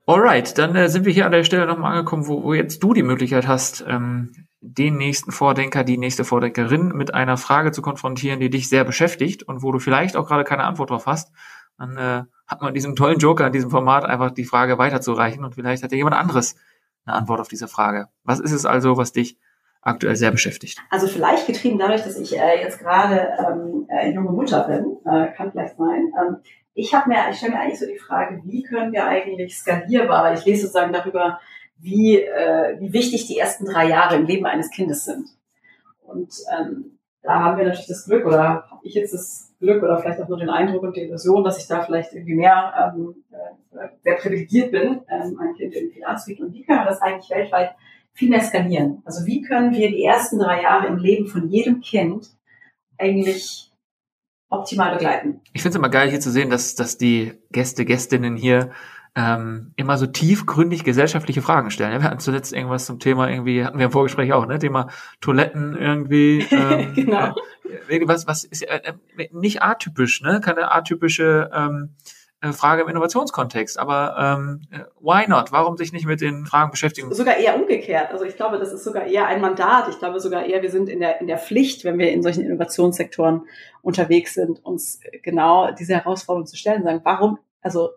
Speaker 2: Alright, dann äh, sind wir hier an der Stelle nochmal angekommen, wo, wo jetzt du die Möglichkeit hast, ähm, den nächsten Vordenker, die nächste Vordenkerin mit einer Frage zu konfrontieren, die dich sehr beschäftigt und wo du vielleicht auch gerade keine Antwort drauf hast, dann äh, hat man diesen tollen Joker in diesem Format einfach die Frage weiterzureichen und vielleicht hat ja jemand anderes eine Antwort auf diese Frage. Was ist es also, was dich aktuell sehr beschäftigt?
Speaker 3: Also vielleicht getrieben dadurch, dass ich äh, jetzt gerade ähm, äh, junge Mutter bin, äh, kann vielleicht sein. Ähm, ich habe mir, ich stelle mir eigentlich so die Frage, wie können wir eigentlich skalierbar, weil ich lese sozusagen darüber, wie, äh, wie wichtig die ersten drei Jahre im Leben eines Kindes sind. Und ähm, da haben wir natürlich das Glück, oder habe ich jetzt das Glück oder vielleicht auch nur den Eindruck und die Illusion, dass ich da vielleicht irgendwie mehr ähm, äh, sehr privilegiert bin, ähm, ein Kind irgendwie anzubieten. Und wie können wir das eigentlich weltweit viel mehr skalieren? Also wie können wir die ersten drei Jahre im Leben von jedem Kind eigentlich optimal begleiten?
Speaker 2: Ich finde es immer geil hier zu sehen, dass, dass die Gäste, Gästinnen hier ähm, immer so tiefgründig gesellschaftliche Fragen stellen. Wir hatten zuletzt irgendwas zum Thema, irgendwie, hatten wir im Vorgespräch auch, ne? Thema Toiletten irgendwie. Ähm, genau. Äh, was, was ist äh, äh, nicht atypisch, ne? Keine atypische ähm, äh, Frage im Innovationskontext. Aber ähm, äh, why not? Warum sich nicht mit den Fragen beschäftigen?
Speaker 3: Sogar eher umgekehrt. Also ich glaube, das ist sogar eher ein Mandat. Ich glaube sogar eher, wir sind in der, in der Pflicht, wenn wir in solchen Innovationssektoren unterwegs sind, uns genau diese Herausforderung zu stellen, sagen, warum, also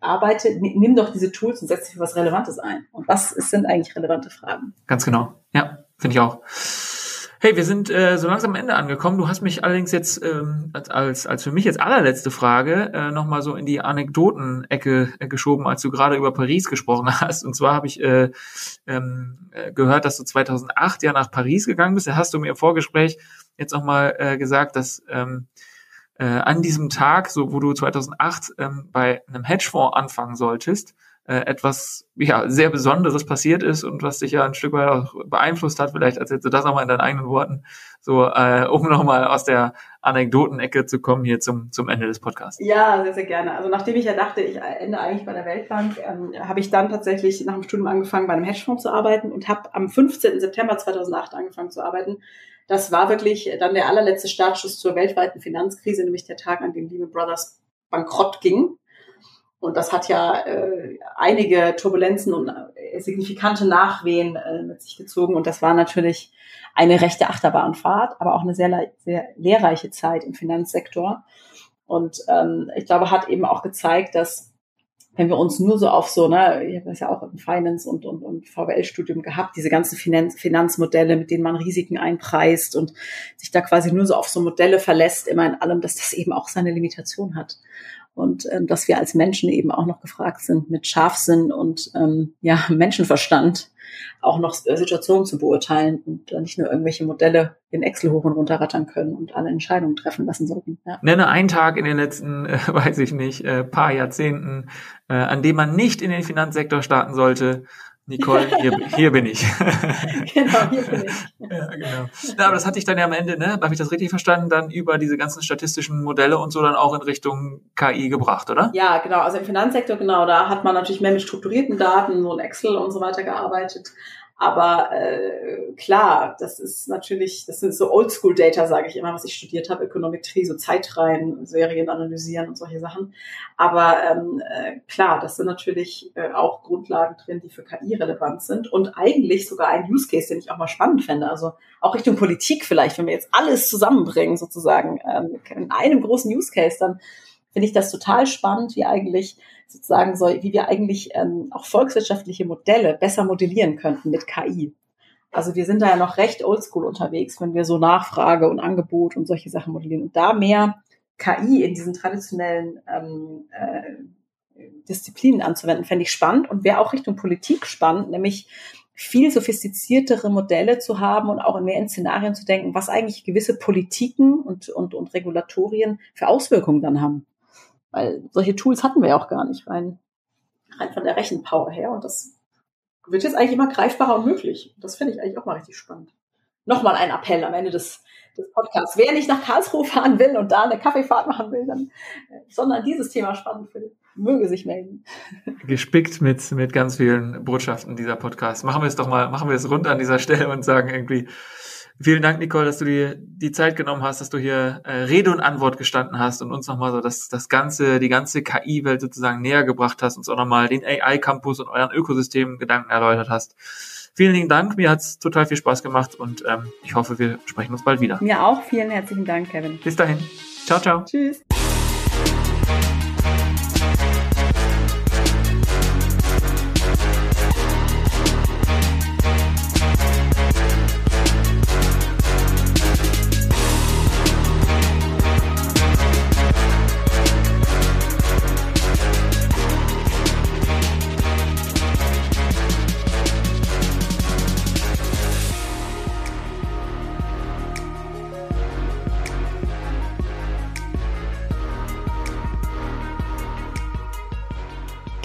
Speaker 3: arbeite, nimm doch diese Tools und setz dich für was Relevantes ein. Und was sind eigentlich relevante Fragen?
Speaker 2: Ganz genau. Ja, finde ich auch. Hey, wir sind äh, so langsam am Ende angekommen. Du hast mich allerdings jetzt ähm, als, als für mich jetzt allerletzte Frage äh, nochmal so in die Anekdoten-Ecke äh, geschoben, als du gerade über Paris gesprochen hast. Und zwar habe ich äh, ähm, äh, gehört, dass du 2008 ja nach Paris gegangen bist. Da hast du mir im Vorgespräch jetzt nochmal äh, gesagt, dass ähm, äh, an diesem Tag, so wo du 2008 ähm, bei einem Hedgefonds anfangen solltest, äh, etwas ja sehr Besonderes passiert ist und was dich ja ein Stück weit auch beeinflusst hat. Vielleicht erzählst du das nochmal in deinen eigenen Worten, so äh, um nochmal aus der Anekdotenecke zu kommen hier zum zum Ende des Podcasts.
Speaker 3: Ja, sehr sehr gerne. Also nachdem ich ja dachte, ich ende eigentlich bei der Weltbank, ähm, habe ich dann tatsächlich nach dem Studium angefangen, bei einem Hedgefonds zu arbeiten und habe am 15. September 2008 angefangen zu arbeiten das war wirklich dann der allerletzte Startschuss zur weltweiten Finanzkrise, nämlich der Tag, an dem Lehman Brothers bankrott ging. Und das hat ja äh, einige Turbulenzen und äh, signifikante Nachwehen äh, mit sich gezogen. Und das war natürlich eine rechte Achterbahnfahrt, aber auch eine sehr, sehr lehrreiche Zeit im Finanzsektor. Und ähm, ich glaube, hat eben auch gezeigt, dass wenn wir uns nur so auf so, ne, ich habe das ja auch im Finance und, und, und VWL-Studium gehabt, diese ganzen Finanz Finanzmodelle, mit denen man Risiken einpreist und sich da quasi nur so auf so Modelle verlässt, immer in allem, dass das eben auch seine Limitation hat. Und ähm, dass wir als Menschen eben auch noch gefragt sind, mit Scharfsinn und ähm, ja, Menschenverstand auch noch äh, Situationen zu beurteilen und nicht nur irgendwelche Modelle in Excel hoch und runter rattern können und alle Entscheidungen treffen lassen sollten.
Speaker 2: Ja. Nenne einen Tag in den letzten, äh, weiß ich nicht, äh, paar Jahrzehnten, äh, an dem man nicht in den Finanzsektor starten sollte, Nicole, hier, hier bin ich. genau, hier bin ich. ja, genau. Ja, aber das hatte ich dann ja am Ende, ne, habe ich das richtig verstanden, dann über diese ganzen statistischen Modelle und so dann auch in Richtung KI gebracht, oder?
Speaker 3: Ja, genau. Also im Finanzsektor, genau, da hat man natürlich mehr mit strukturierten Daten, so in Excel und so weiter gearbeitet. Aber äh, klar, das ist natürlich, das sind so Oldschool-Data, sage ich immer, was ich studiert habe, Ökonometrie, so Zeitreihen, Serien analysieren und solche Sachen. Aber ähm, äh, klar, das sind natürlich äh, auch Grundlagen drin, die für KI relevant sind und eigentlich sogar ein Use Case, den ich auch mal spannend fände. Also auch Richtung Politik vielleicht, wenn wir jetzt alles zusammenbringen, sozusagen ähm, in einem großen Use Case, dann finde ich das total spannend, wie eigentlich sozusagen so, wie wir eigentlich ähm, auch volkswirtschaftliche Modelle besser modellieren könnten mit KI. Also wir sind da ja noch recht oldschool unterwegs, wenn wir so Nachfrage und Angebot und solche Sachen modellieren. Und da mehr KI in diesen traditionellen ähm, äh, Disziplinen anzuwenden, fände ich spannend und wäre auch Richtung Politik spannend, nämlich viel sophistiziertere Modelle zu haben und auch mehr in Szenarien zu denken, was eigentlich gewisse Politiken und, und, und Regulatorien für Auswirkungen dann haben. Weil solche Tools hatten wir ja auch gar nicht rein, rein von der Rechenpower her. Und das wird jetzt eigentlich immer greifbarer und möglich. Das finde ich eigentlich auch mal richtig spannend. Nochmal ein Appell am Ende des, des Podcasts. Wer nicht nach Karlsruhe fahren will und da eine Kaffeefahrt machen will, dann, sondern dieses Thema spannend findet, möge sich melden.
Speaker 2: Gespickt mit, mit ganz vielen Botschaften dieser Podcast. Machen wir es doch mal, machen wir es rund an dieser Stelle und sagen irgendwie, Vielen Dank, Nicole, dass du dir die Zeit genommen hast, dass du hier äh, Rede und Antwort gestanden hast und uns nochmal so das, das ganze, die ganze KI-Welt sozusagen näher gebracht hast, uns auch nochmal den AI-Campus und euren Ökosystem Gedanken erläutert hast. Vielen lieben Dank. Mir hat's total viel Spaß gemacht und ähm, ich hoffe, wir sprechen uns bald wieder.
Speaker 3: Mir auch. Vielen herzlichen Dank, Kevin.
Speaker 2: Bis dahin. Ciao, ciao.
Speaker 3: Tschüss.